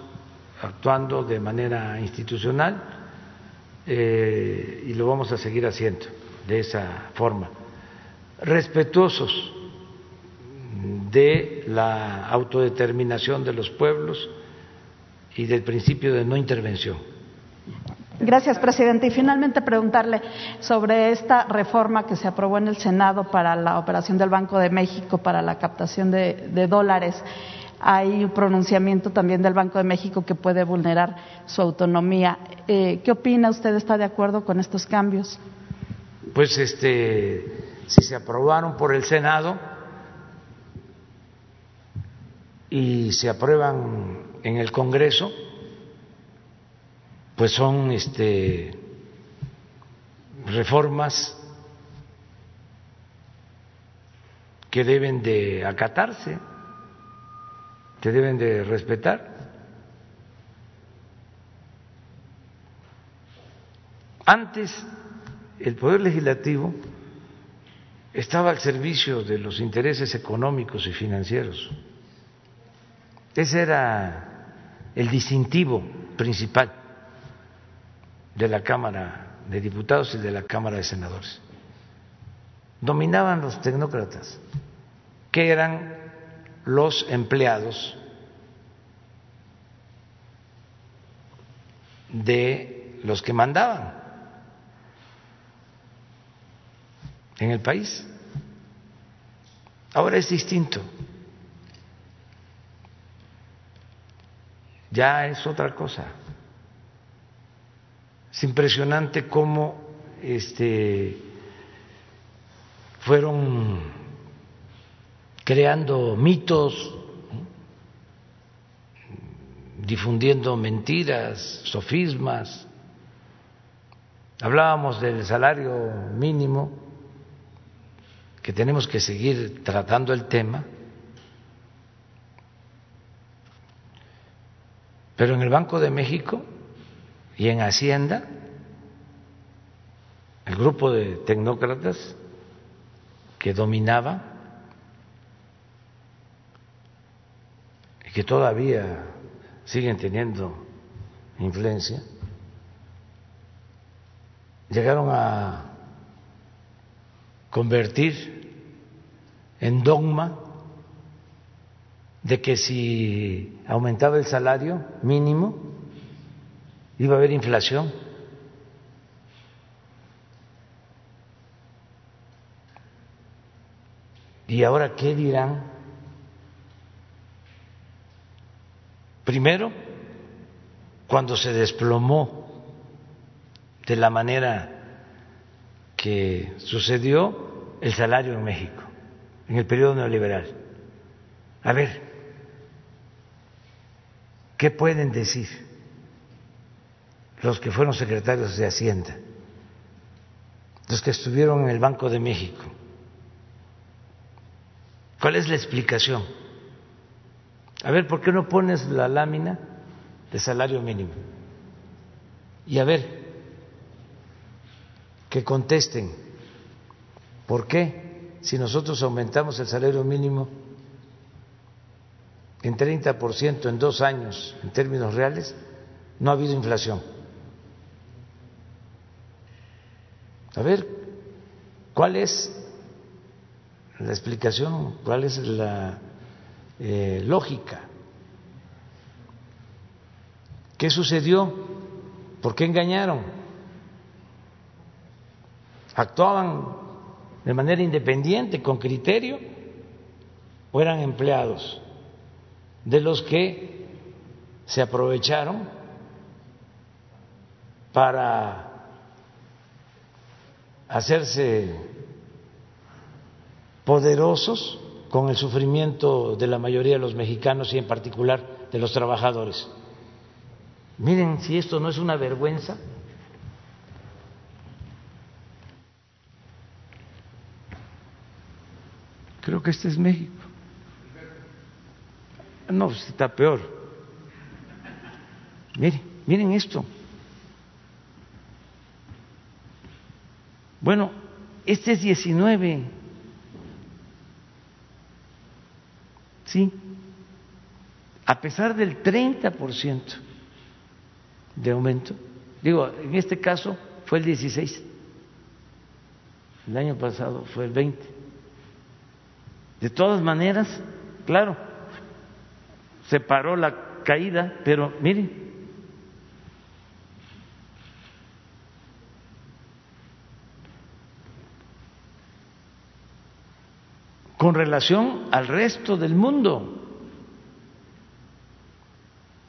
actuando de manera institucional eh, y lo vamos a seguir haciendo de esa forma, respetuosos de la autodeterminación de los pueblos y del principio de no intervención. Gracias, presidente. Y finalmente preguntarle sobre esta reforma que se aprobó en el Senado para la operación del Banco de México para la captación de, dólares. Hay un pronunciamiento también del Banco de México que puede vulnerar su autonomía. Eh, ¿Qué opina usted? ¿Está de acuerdo con estos cambios? Pues este, si se aprobaron por el Senado, y se aprueban en el Congreso, pues son este, reformas que deben de acatarse, que deben de respetar. Antes el Poder Legislativo estaba al servicio de los intereses económicos y financieros ese era el distintivo principal de la Cámara de Diputados y de la Cámara de Senadores. Dominaban los tecnócratas, que eran los empleados de los que mandaban en el país. Ahora es distinto. Ya es otra cosa. Es impresionante cómo este, fueron creando mitos, difundiendo mentiras, sofismas. Hablábamos del salario mínimo, que tenemos que seguir tratando el tema Pero en el Banco de México y en Hacienda, el grupo de tecnócratas que dominaba y que todavía siguen teniendo influencia, llegaron a convertir en dogma de que si aumentaba el salario mínimo iba a haber inflación. ¿Y ahora qué dirán? Primero, cuando se desplomó de la manera que sucedió el salario en México, en el periodo neoliberal. A ver, ¿Qué pueden decir los que fueron secretarios de Hacienda los que estuvieron en el Banco de México. ¿Cuál es la explicación? A ver, ¿por qué no pones la lámina de salario mínimo? Y a ver, que contesten, ¿por qué si nosotros aumentamos el salario mínimo en 30% en dos años en términos reales, no ha habido inflación? A ver, ¿cuál es la explicación? ¿Cuál es la eh, lógica? ¿Qué sucedió? ¿Por qué engañaron? ¿Actuaban de manera independiente, con criterio, o eran empleados de los que se aprovecharon para hacerse poderosos con el sufrimiento de la mayoría de los mexicanos y en particular de los trabajadores. Miren si esto no es una vergüenza. Creo que este es México. No, está peor. Miren, miren esto. Bueno, este es 19. Sí. A pesar del 30% de aumento. Digo, en este caso fue el 16. El año pasado fue el 20. De todas maneras, claro, se paró la caída, pero miren, con relación al resto del mundo.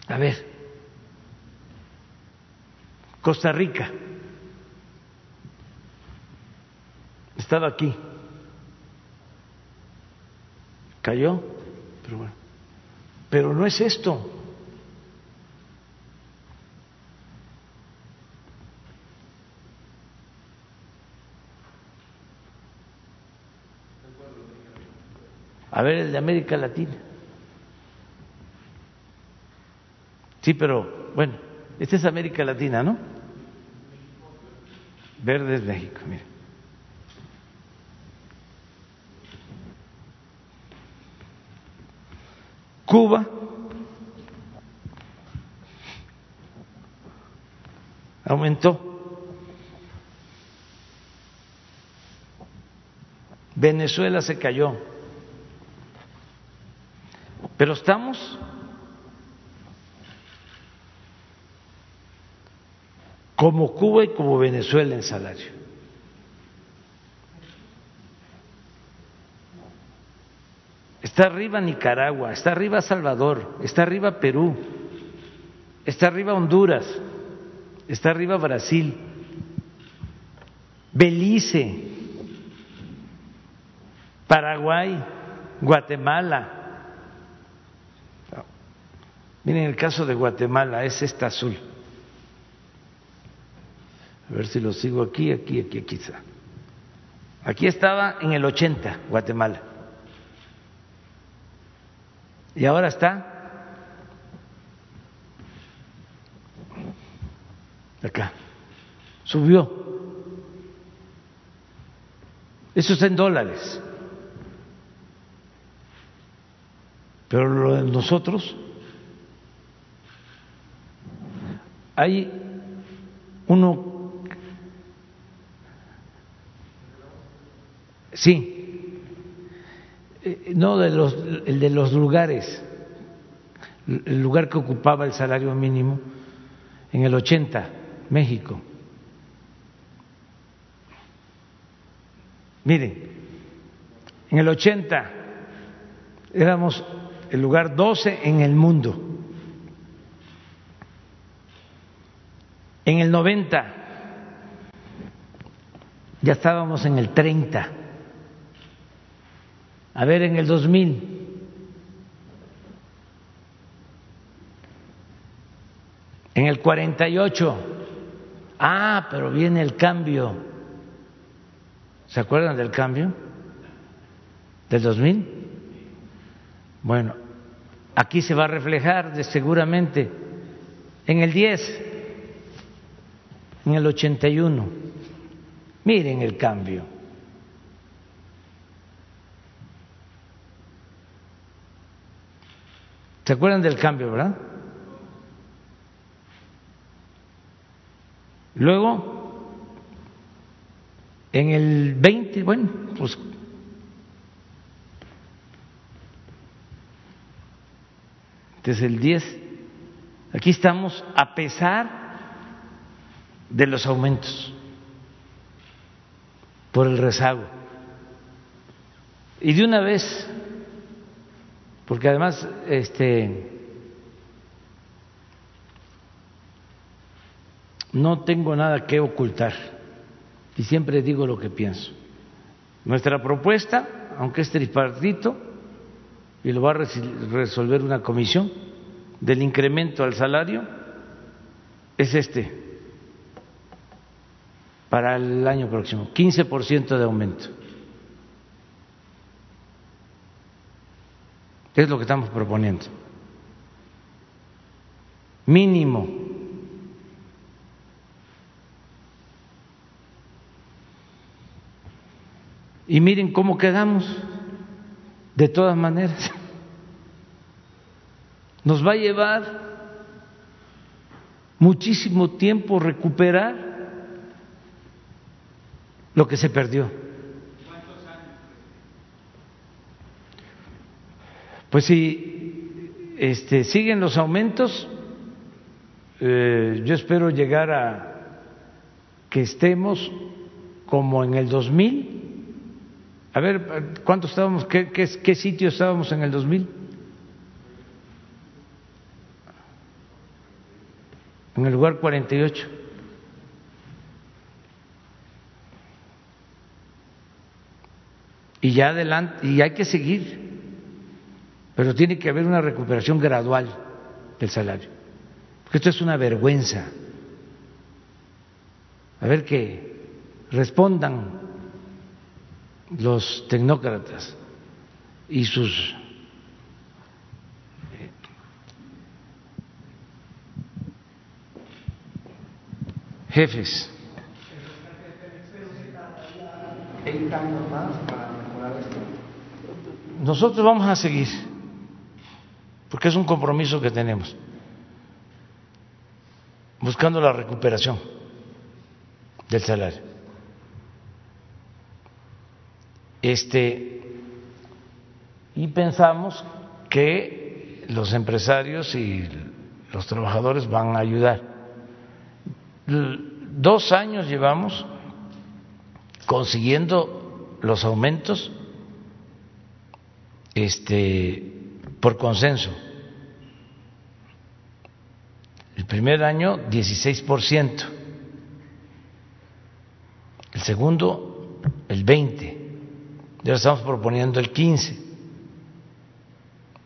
A ver, Costa Rica, estaba aquí, cayó, pero bueno, pero no es esto. A ver, el de América Latina. Sí, pero bueno, esta es América Latina, ¿no? Verde es México, mire. Cuba, aumentó. Venezuela se cayó. Pero estamos como Cuba y como Venezuela en salario. Está arriba Nicaragua, está arriba Salvador, está arriba Perú, está arriba Honduras, está arriba Brasil, Belice, Paraguay, Guatemala, Miren el caso de Guatemala, es esta azul. A ver si lo sigo aquí, aquí, aquí, está. Aquí estaba en el 80, Guatemala. Y ahora está acá. Subió. Eso está en dólares. Pero lo de nosotros hay uno, sí, no de los, el de los lugares, el lugar que ocupaba el salario mínimo en el 80, México. Miren, en el 80 éramos el lugar 12 en el mundo. En el 90 ya estábamos en el 30. A ver, en el 2000. En el 48. Ah, pero viene el cambio. ¿Se acuerdan del cambio? ¿Del 2000? Bueno, aquí se va a reflejar de, seguramente en el 10, en el 81. Miren el cambio. ¿Se acuerdan del cambio, verdad? Luego, en el 20, bueno, pues desde el 10, aquí estamos a pesar de los aumentos por el rezago. Y de una vez, porque además este no tengo nada que ocultar y siempre digo lo que pienso. Nuestra propuesta, aunque es tripartito, y lo va a resolver una comisión del incremento al salario, es este, para el año próximo, 15% de aumento. Es lo que estamos proponiendo. Mínimo. Y miren cómo quedamos, de todas maneras. Nos va a llevar muchísimo tiempo recuperar lo que se perdió. Pues si este, siguen los aumentos, eh, yo espero llegar a que estemos como en el 2000. A ver, ¿cuánto estábamos? ¿Qué, qué, qué sitio estábamos en el 2000? En el lugar 48. y ya adelante, y hay que seguir, pero tiene que haber una recuperación gradual del salario, porque esto es una vergüenza. A ver que respondan los tecnócratas y sus eh, jefes. Nosotros vamos a seguir, porque es un compromiso que tenemos, buscando la recuperación del salario. Este, y pensamos que los empresarios y los trabajadores van a ayudar. Dos años llevamos consiguiendo los aumentos este, por consenso. El primer año 16%, el segundo el 20%, ya estamos proponiendo el 15%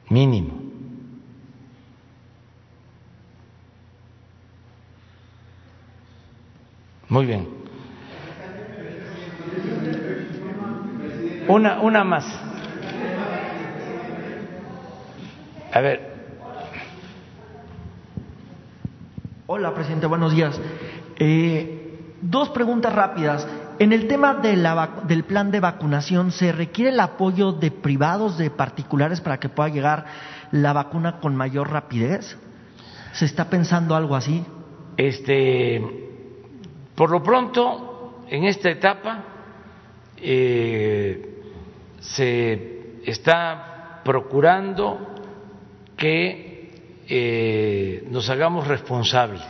mínimo. Muy bien. Una, una más. A ver. Hola, presidente, buenos días. Eh, dos preguntas rápidas. En el tema de la, del plan de vacunación, ¿se requiere el apoyo de privados, de particulares, para que pueda llegar la vacuna con mayor rapidez? ¿Se está pensando algo así? Este, por lo pronto, en esta etapa eh, se está procurando que eh, nos hagamos responsables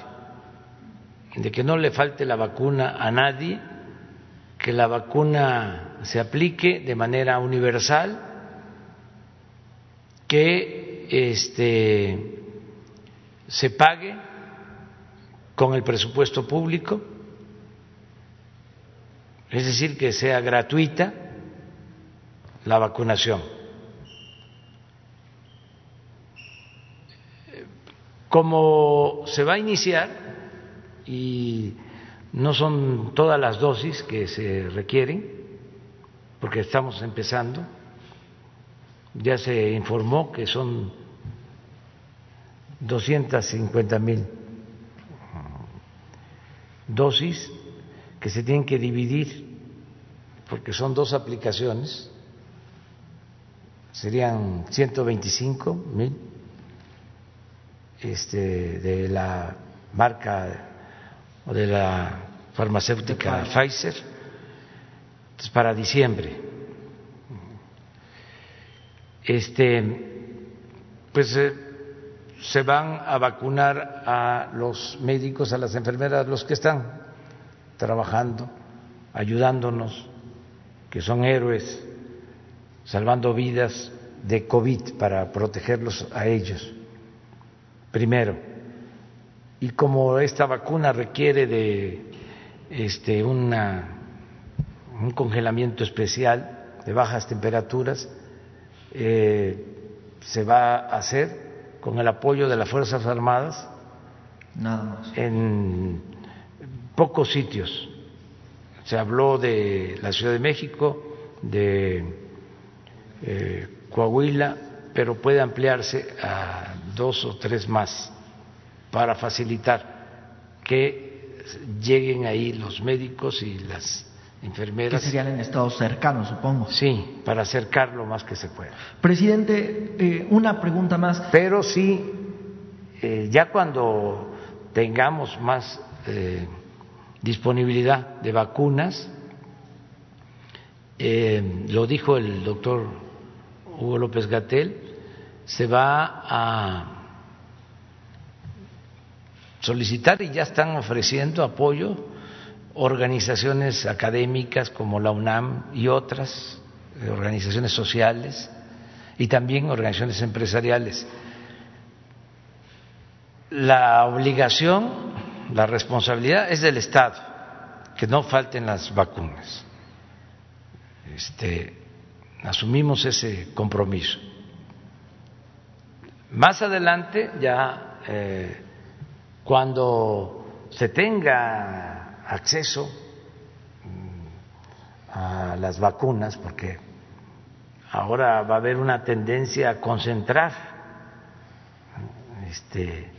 de que no le falte la vacuna a nadie, que la vacuna se aplique de manera universal, que este, se pague con el presupuesto público, es decir, que sea gratuita la vacunación. Como se va a iniciar y no son todas las dosis que se requieren, porque estamos empezando. Ya se informó que son 250 mil dosis que se tienen que dividir, porque son dos aplicaciones, serían 125 mil este, de la marca o de la farmacéutica Pfizer, para diciembre. Este, pues eh, se van a vacunar a los médicos, a las enfermeras, los que están trabajando, ayudándonos, que son héroes, salvando vidas de COVID para protegerlos a ellos, primero. Y como esta vacuna requiere de este, una, un congelamiento especial de bajas temperaturas, eh, se va a hacer con el apoyo de las Fuerzas Armadas Nada más. en pocos sitios. Se habló de la Ciudad de México, de eh, Coahuila, pero puede ampliarse a dos o tres más para facilitar que lleguen ahí los médicos y las enfermeras. Que serían en estados cercanos, supongo. Sí, para acercar lo más que se pueda. Presidente, eh, una pregunta más. Pero sí, eh, ya cuando tengamos más eh, disponibilidad de vacunas, lo dijo el doctor Hugo López Gatel, se va a solicitar y ya están ofreciendo apoyo organizaciones académicas como la UNAM y otras, eh, organizaciones sociales y también organizaciones empresariales. La obligación, la responsabilidad es del Estado, que no falten las vacunas. Este, asumimos ese compromiso. Más adelante, ya eh, cuando se tenga acceso mm, a las vacunas, porque ahora va a haber una tendencia a concentrar este,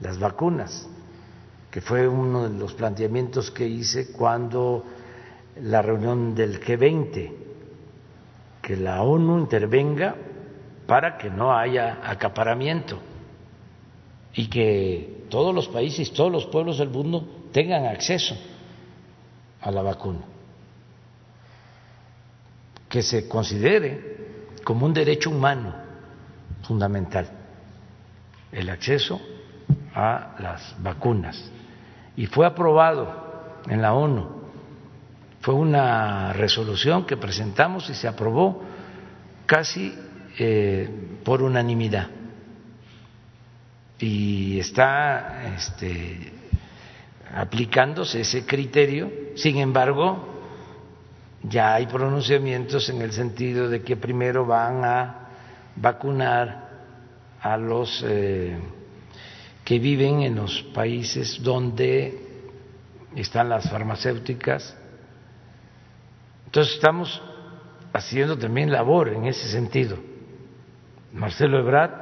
las vacunas, que fue uno de los planteamientos que hice cuando la reunión del G20, que la ONU intervenga para que no haya acaparamiento y que todos los países, todos los pueblos del mundo tengan acceso a la vacuna, que se considere como un derecho humano fundamental el acceso a las vacunas. Y fue aprobado en la ONU, fue una resolución que presentamos y se aprobó casi eh, por unanimidad y está este, aplicándose ese criterio. Sin embargo, ya hay pronunciamientos en el sentido de que primero van a vacunar a los eh, que viven en los países donde están las farmacéuticas. Entonces estamos haciendo también labor en ese sentido. Marcelo Ebrard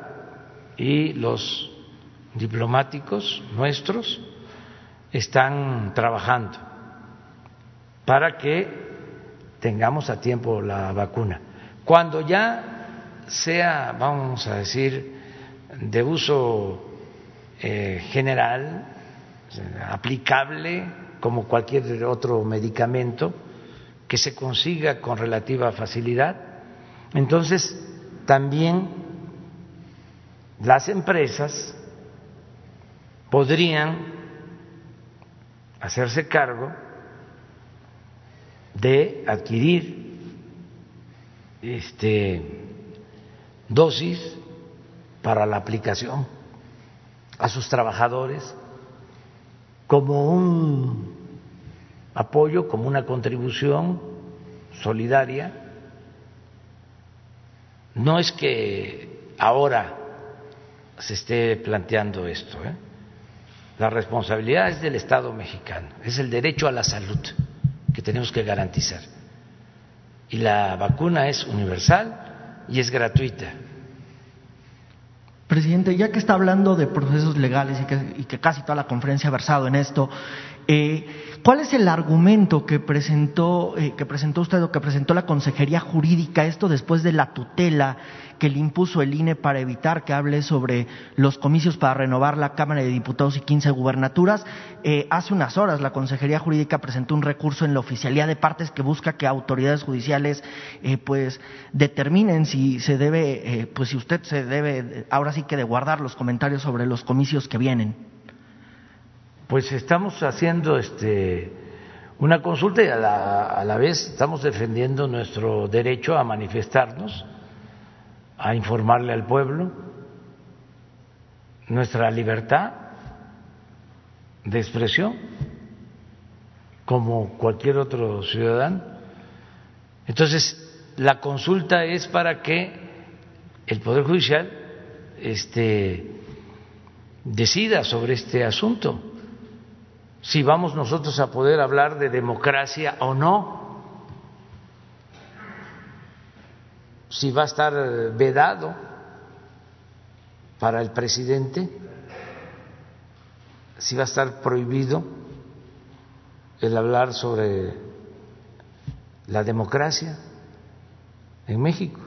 y los diplomáticos nuestros están trabajando para que tengamos a tiempo la vacuna. Cuando ya sea, vamos a decir, de uso eh, general, aplicable como cualquier otro medicamento, que se consiga con relativa facilidad, entonces también las empresas podrían hacerse cargo de adquirir este dosis para la aplicación a sus trabajadores como un apoyo, como una contribución solidaria. No es que ahora se esté planteando esto, ¿eh? La responsabilidad es del Estado mexicano, es el derecho a la salud que tenemos que garantizar. y la vacuna es universal y es gratuita. Presidente, ya que está hablando de procesos legales y que, y que casi toda la conferencia ha versado en esto, eh, ¿cuál es el argumento que presentó, eh, que presentó usted o que presentó la Consejería Jurídica, esto después de la tutela que le impuso el INE para evitar que hable sobre los comicios para renovar la Cámara de Diputados y 15 gubernaturas? Eh, hace unas horas la Consejería Jurídica presentó un recurso en la oficialía de partes que busca que autoridades judiciales eh, pues determinen si se debe, eh, pues si usted se debe, ahora sí que de guardar los comentarios sobre los comicios que vienen. Pues estamos haciendo este una consulta y a la, vez estamos defendiendo nuestro derecho a manifestarnos, a informarle al pueblo, nuestra libertad de expresión como cualquier otro ciudadano. Entonces, la consulta es para que el Poder Judicial este, decida sobre este asunto si vamos nosotros a poder hablar de democracia o no, si va a estar vedado para el presidente, si va a estar prohibido el hablar sobre la democracia en México.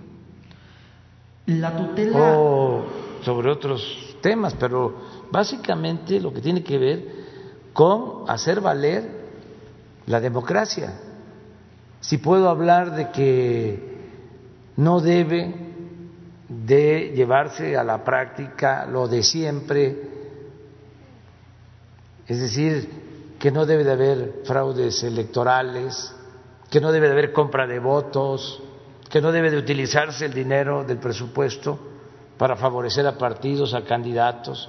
La tutela. O sobre otros temas, pero básicamente lo que tiene que ver con hacer valer la democracia. Si puedo hablar de que no debe de llevarse a la práctica lo de siempre, es decir, que no debe de haber fraudes electorales, que no debe de haber compra de votos, que no debe de utilizarse el dinero del presupuesto para favorecer a partidos, a candidatos.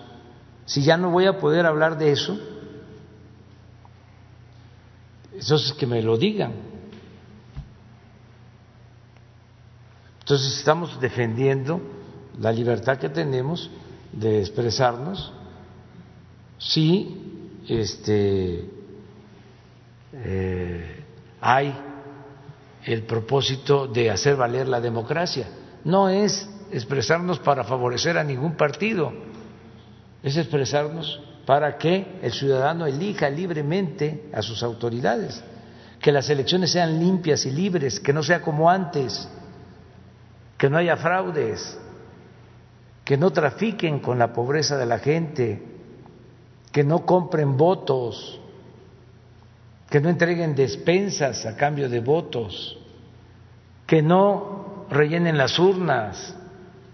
Si ya no voy a poder hablar de eso, entonces que me lo digan. Entonces estamos defendiendo la libertad que tenemos de expresarnos si este, eh, hay el propósito de hacer valer la democracia. No es expresarnos para favorecer a ningún partido, es expresarnos para que el ciudadano elija libremente a sus autoridades, que las elecciones sean limpias y libres, que no sea como antes, que no haya fraudes, que no trafiquen con la pobreza de la gente, que no compren votos, que no entreguen despensas a cambio de votos, que no rellenen las urnas,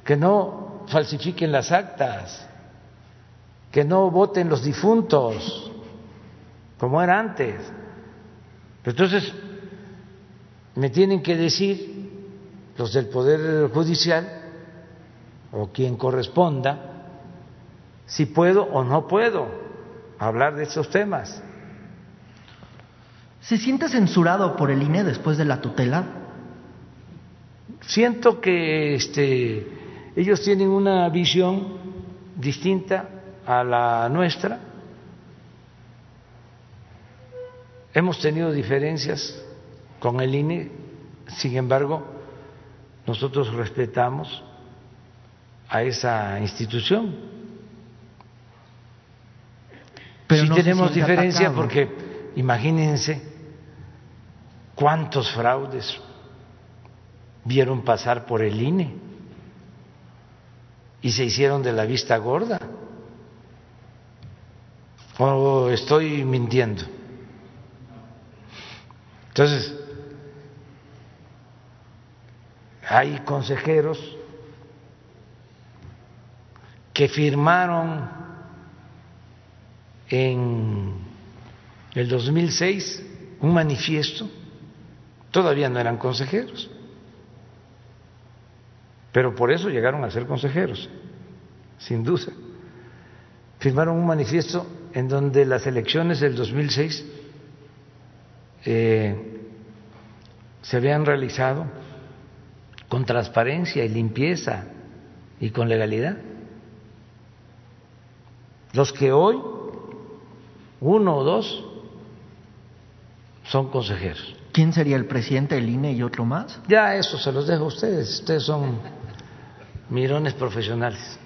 que no falsifiquen las actas que no voten los difuntos, como era antes. Entonces, me tienen que decir los del Poder Judicial o quien corresponda si puedo o no puedo hablar de estos temas. ¿Se siente censurado por el INE después de la tutela? Siento que este, ellos tienen una visión distinta a la nuestra. Hemos tenido diferencias con el INE, sin embargo, nosotros respetamos a esa institución. Pero sí tenemos diferencia porque imagínense cuántos fraudes vieron pasar por el INE y se hicieron de la vista gorda o estoy mintiendo. Entonces, hay consejeros que firmaron en el 2006 un manifiesto, todavía no eran consejeros, pero por eso llegaron a ser consejeros, sin duda. Firmaron un manifiesto en donde las elecciones del 2006 eh, se habían realizado con transparencia y limpieza y con legalidad. Los que hoy, uno o dos, son consejeros. ¿Quién sería el presidente del INE y otro más? Ya eso se los dejo a ustedes. Ustedes son mirones profesionales.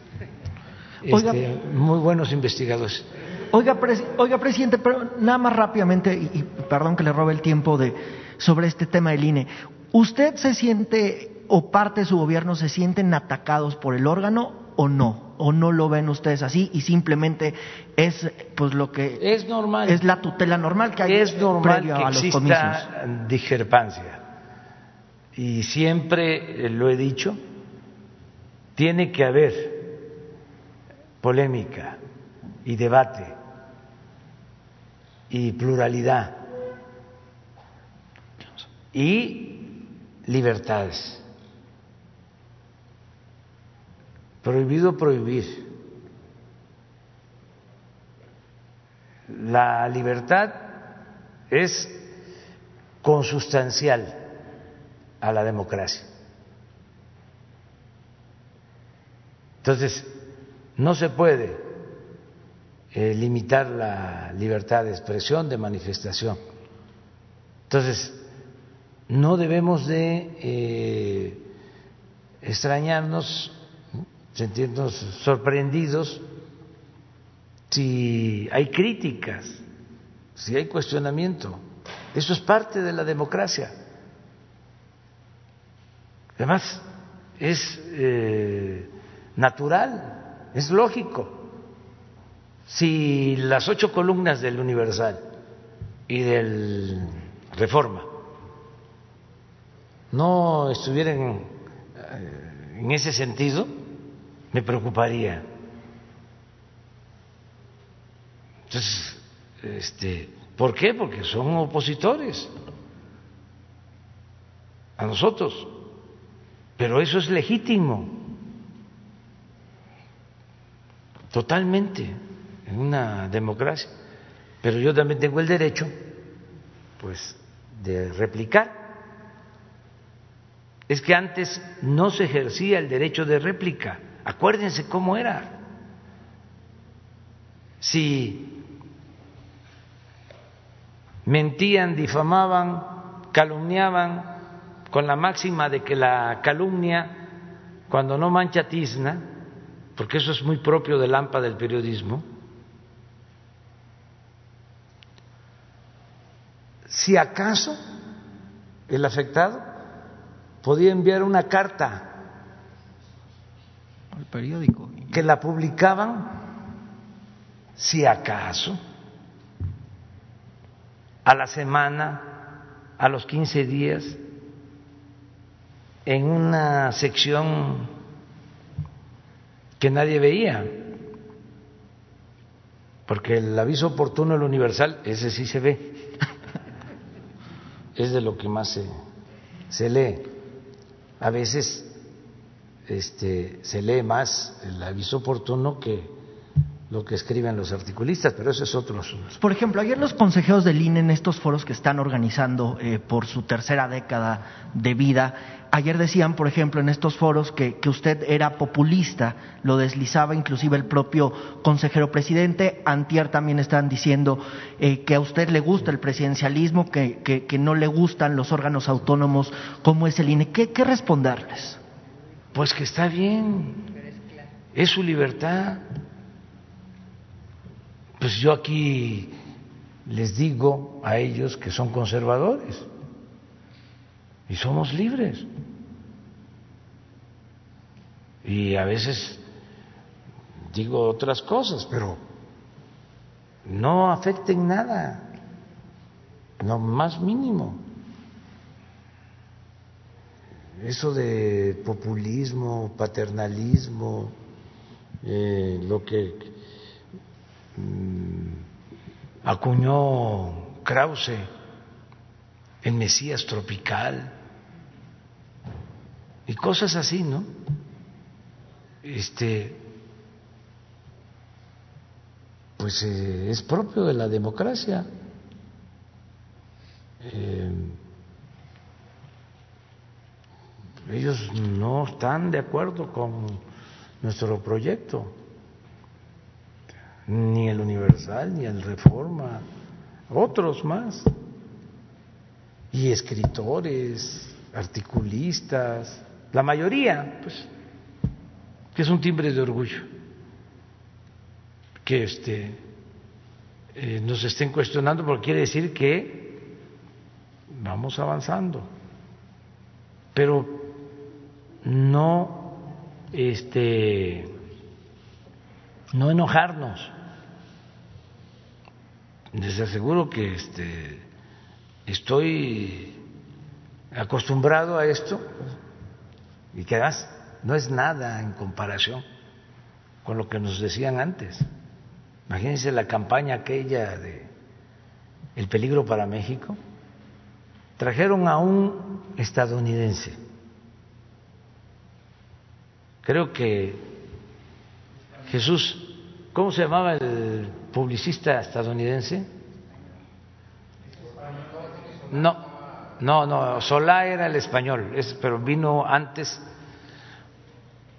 Este, muy buenos investigadores. Oiga, pres- oiga, presidente, pero nada más rápidamente, y, y perdón que le robe el tiempo de, sobre este tema del INE. ¿Usted se siente, o parte de su gobierno, se sienten atacados por el órgano o no? ¿O no lo ven ustedes así y simplemente es pues lo que Es normal. es la tutela normal que hay es normal previo que a los comicios? exista discrepancia. Y siempre lo he dicho, tiene que haber polémica y debate y pluralidad y libertades. Prohibido prohibir. La libertad es consustancial a la democracia. Entonces, no se puede eh, limitar la libertad de expresión, de manifestación. Entonces, no debemos de eh, extrañarnos, sentirnos sorprendidos si hay críticas, si hay cuestionamiento. Eso es parte de la democracia. Además, es eh, natural, es lógico. Si las ocho columnas del Universal y del Reforma no estuvieran eh, en ese sentido, me preocuparía. Entonces, este, ¿por qué? Porque son opositores a nosotros. Pero eso es legítimo, totalmente, en una democracia. Pero yo también tengo el derecho, pues, de replicar. Es que antes no se ejercía el derecho de réplica. Acuérdense cómo era. Si mentían, difamaban, calumniaban, con la máxima de que la calumnia, cuando no mancha tizna, porque eso es muy propio del AMPA del periodismo, si acaso el afectado podía enviar una carta al periódico. que la publicaban, si acaso, a la semana, a los 15 días, en una sección que nadie veía, porque el aviso oportuno, el universal, ese sí se ve, es de lo que más se, se lee. A veces este, se lee más el aviso oportuno que lo que escriben los articulistas, pero eso es otro asunto. Por ejemplo, ayer los consejeros del INE en estos foros que están organizando eh, por su tercera década de vida, ayer decían, por ejemplo, en estos foros que, que usted era populista, lo deslizaba inclusive el propio consejero presidente, antier también están diciendo eh, que a usted le gusta el presidencialismo, que, que, que, no le gustan los órganos autónomos como es el INE. ¿Qué, qué responderles? Pues que está bien, es su libertad. Pues yo aquí les digo a ellos que son conservadores y somos libres. Y a veces digo otras cosas, pero no afecten nada, lo más mínimo. Eso de populismo, paternalismo, eh, lo que acuñó Krause, el Mesías tropical y cosas así, ¿no? Este, pues eh, es propio de la democracia. Eh, ellos no están de acuerdo con nuestro proyecto ni el Universal, ni el Reforma, otros más. y escritores, articulistas, la mayoría, pues, que es un timbre de orgullo que este, eh, nos estén cuestionando porque quiere decir que vamos avanzando, pero no este no enojarnos. Les aseguro que este estoy acostumbrado a esto y que además no es nada en comparación con lo que nos decían antes. Imagínense la campaña aquella de el peligro para México. Trajeron a un estadounidense. Creo que Jesús, ¿cómo se llamaba el publicista estadounidense? No, no, no, Solá era el español, pero vino antes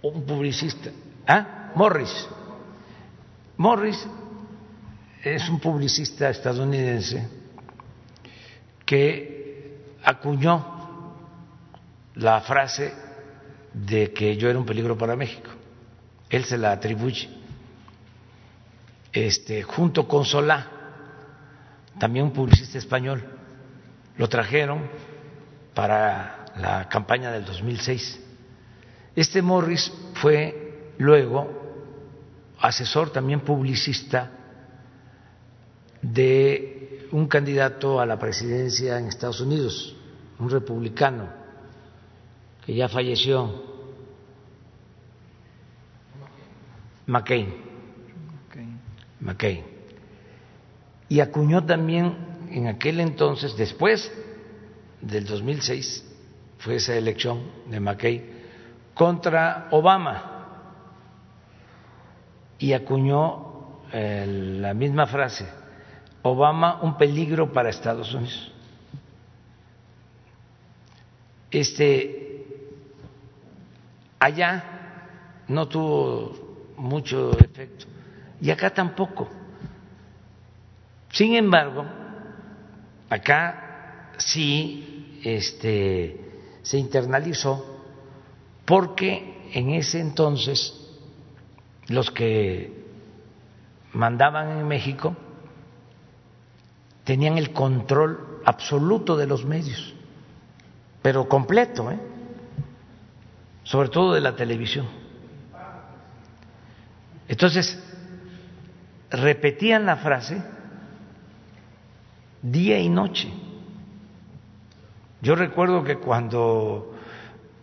un publicista. ¿Ah? Morris. Morris es un publicista estadounidense que acuñó la frase de que yo era un peligro para México. Él se la atribuye. Este, junto con Solá, también un publicista español, lo trajeron para la campaña del 2006. Este Morris fue luego asesor también publicista de un candidato a la presidencia en Estados Unidos, un republicano que ya falleció, McCain. McCain. Y acuñó también en aquel entonces, después del 2006, fue esa elección de McCain, contra Obama. Y acuñó eh, la misma frase, Obama un peligro para Estados Unidos. Este allá no tuvo mucho efecto y acá tampoco. Sin embargo, acá sí este, se internalizó porque en ese entonces los que mandaban en México tenían el control absoluto de los medios, pero completo, ¿eh? sobre todo de la televisión. Entonces, repetían la frase día y noche. Yo recuerdo que cuando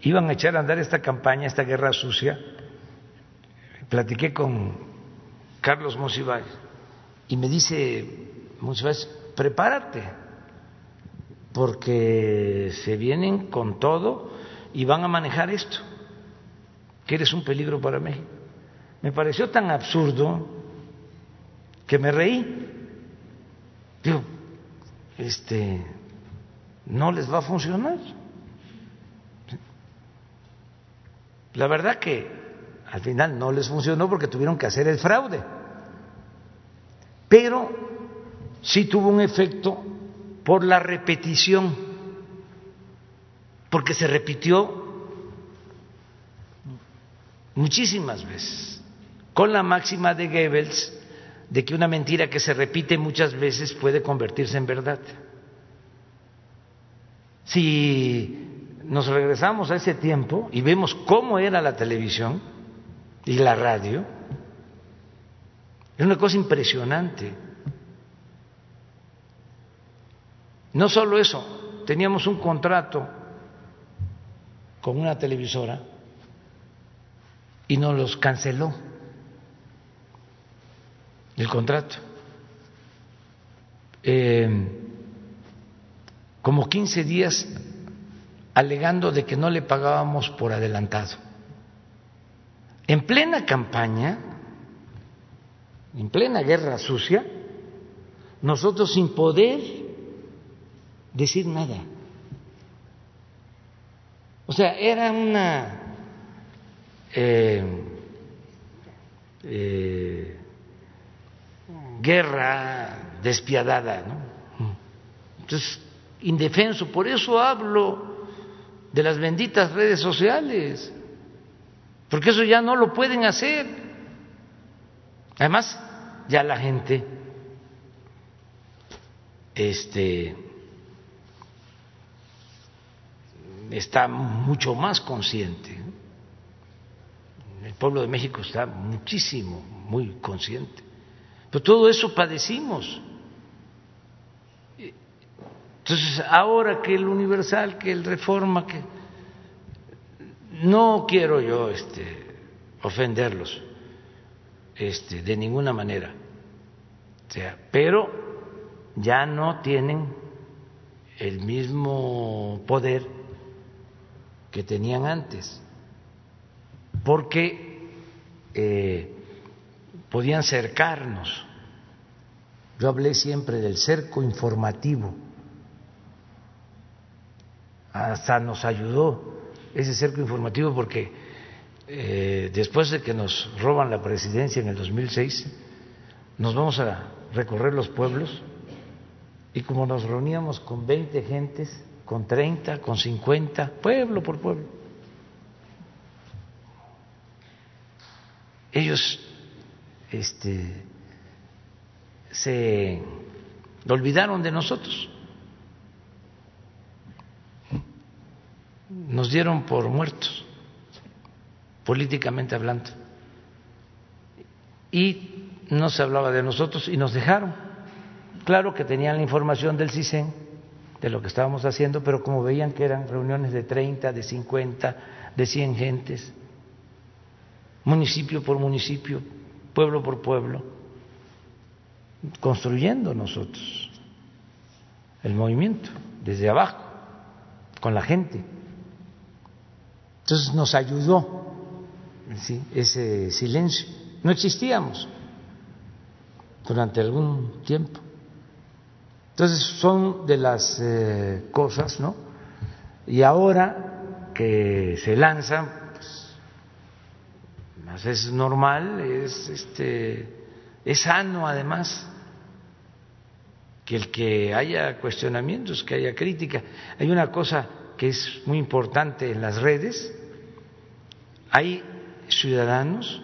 iban a echar a andar esta campaña, esta guerra sucia, platiqué con Carlos Monsiváis y me dice Monsiváis, prepárate, porque se vienen con todo y van a manejar esto, que eres un peligro para mí. Me pareció tan absurdo que me reí. Digo, este, no les va a funcionar. La verdad que al final no les funcionó porque tuvieron que hacer el fraude. Pero sí tuvo un efecto por la repetición, porque se repitió muchísimas veces, con la máxima de Goebbels de que una mentira que se repite muchas veces puede convertirse en verdad. Si nos regresamos a ese tiempo y vemos cómo era la televisión y la radio, es una cosa impresionante. No solo eso, teníamos un contrato con una televisora y nos los canceló el contrato. Eh, como 15 días alegando de que no le pagábamos por adelantado. En plena campaña, en plena guerra sucia, nosotros sin poder decir nada. O sea, era una eh, eh, guerra despiadada. Entonces, indefenso. Por eso hablo de las benditas redes sociales, porque eso ya no lo pueden hacer. Además, ya la gente este está mucho más consciente. El pueblo de México está muchísimo, muy consciente. Pero todo eso padecimos. Entonces, ahora que el Universal, que el Reforma, que no quiero yo este, ofenderlos este, de ninguna manera, o sea, pero ya no tienen el mismo poder que tenían antes, porque eh, podían cercarnos. Yo hablé siempre del cerco informativo hasta nos ayudó ese cerco informativo porque eh, después de que nos roban la presidencia en el 2006, nos vamos a recorrer los pueblos y como nos reuníamos con 20 gentes, con 30, con 50, pueblo por pueblo, ellos este, se olvidaron de nosotros. nos dieron por muertos, políticamente hablando. Y no se hablaba de nosotros y nos dejaron. Claro que tenían la información del CISEN, de lo que estábamos haciendo, pero como veían que eran reuniones de 30, de 50, de 100 gentes, municipio por municipio, pueblo por pueblo, construyendo nosotros el movimiento desde abajo, con la gente. Entonces nos ayudó ese silencio. No existíamos durante algún tiempo. Entonces son de las eh, cosas, ¿no? Y ahora que se lanzan, pues, es normal, es este, es sano además que el que haya cuestionamientos, que haya crítica. Hay una cosa que es muy importante en las redes, hay ciudadanos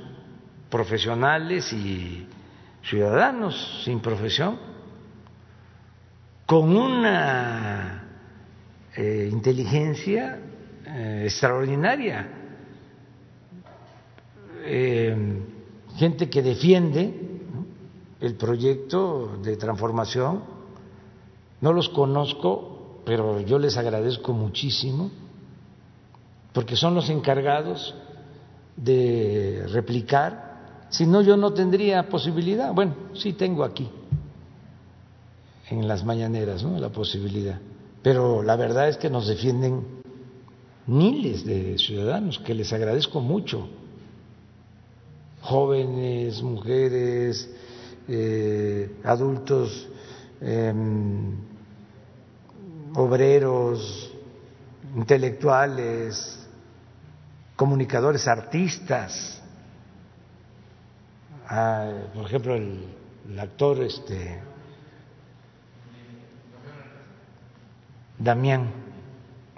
profesionales y ciudadanos sin profesión con una eh, inteligencia eh, extraordinaria, eh, gente que defiende el proyecto de transformación, no los conozco, pero yo les agradezco muchísimo, porque son los encargados de replicar, si no yo no tendría posibilidad. Bueno, sí tengo aquí, en las mañaneras. La posibilidad. Pero la verdad es que nos defienden miles de ciudadanos, que les agradezco mucho. Jóvenes, mujeres, eh, adultos, em, obreros, intelectuales, comunicadores, artistas, por ejemplo, el, actor este Damián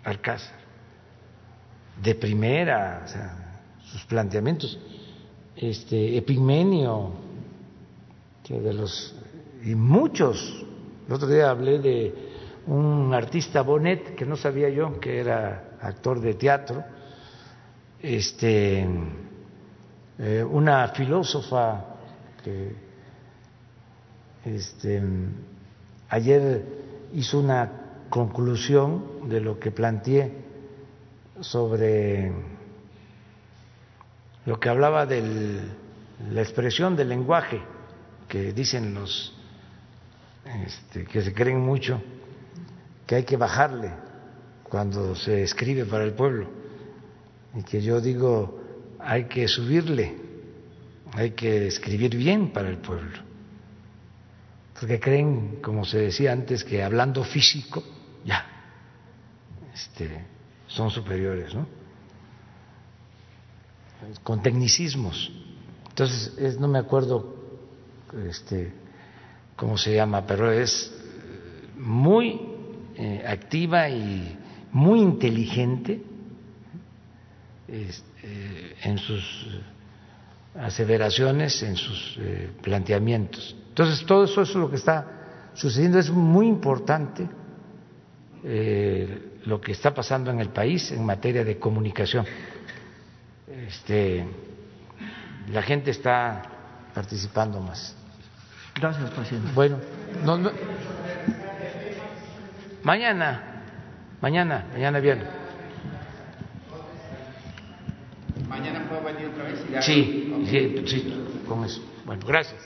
Alcázar, de primera, sus planteamientos, este de los y muchos. El otro día hablé de un artista Bonet que no sabía yo que era actor de teatro este, eh, una filósofa que este, ayer hizo una conclusión de lo que planteé sobre lo que hablaba de la expresión del lenguaje que dicen los este, que se creen mucho que hay que bajarle cuando se escribe para el pueblo y que yo digo hay que subirle, hay que escribir bien para el pueblo, porque creen, como se decía antes, que hablando físico, ya, este, son superiores, ¿no? Con tecnicismos. Entonces, no me acuerdo este, cómo se llama, pero es muy eh, activa y muy inteligente este, en sus aseveraciones, en sus eh, planteamientos. Entonces, todo eso es lo que está sucediendo. Es muy importante eh, lo que está pasando en el país en materia de comunicación. Este, la gente está participando más. Gracias, presidente. Bueno, no, no. mañana, mañana, mañana viernes. Mañana puedo venir otra vez y ya. Sí, sí, sí, con eso. Bueno, gracias.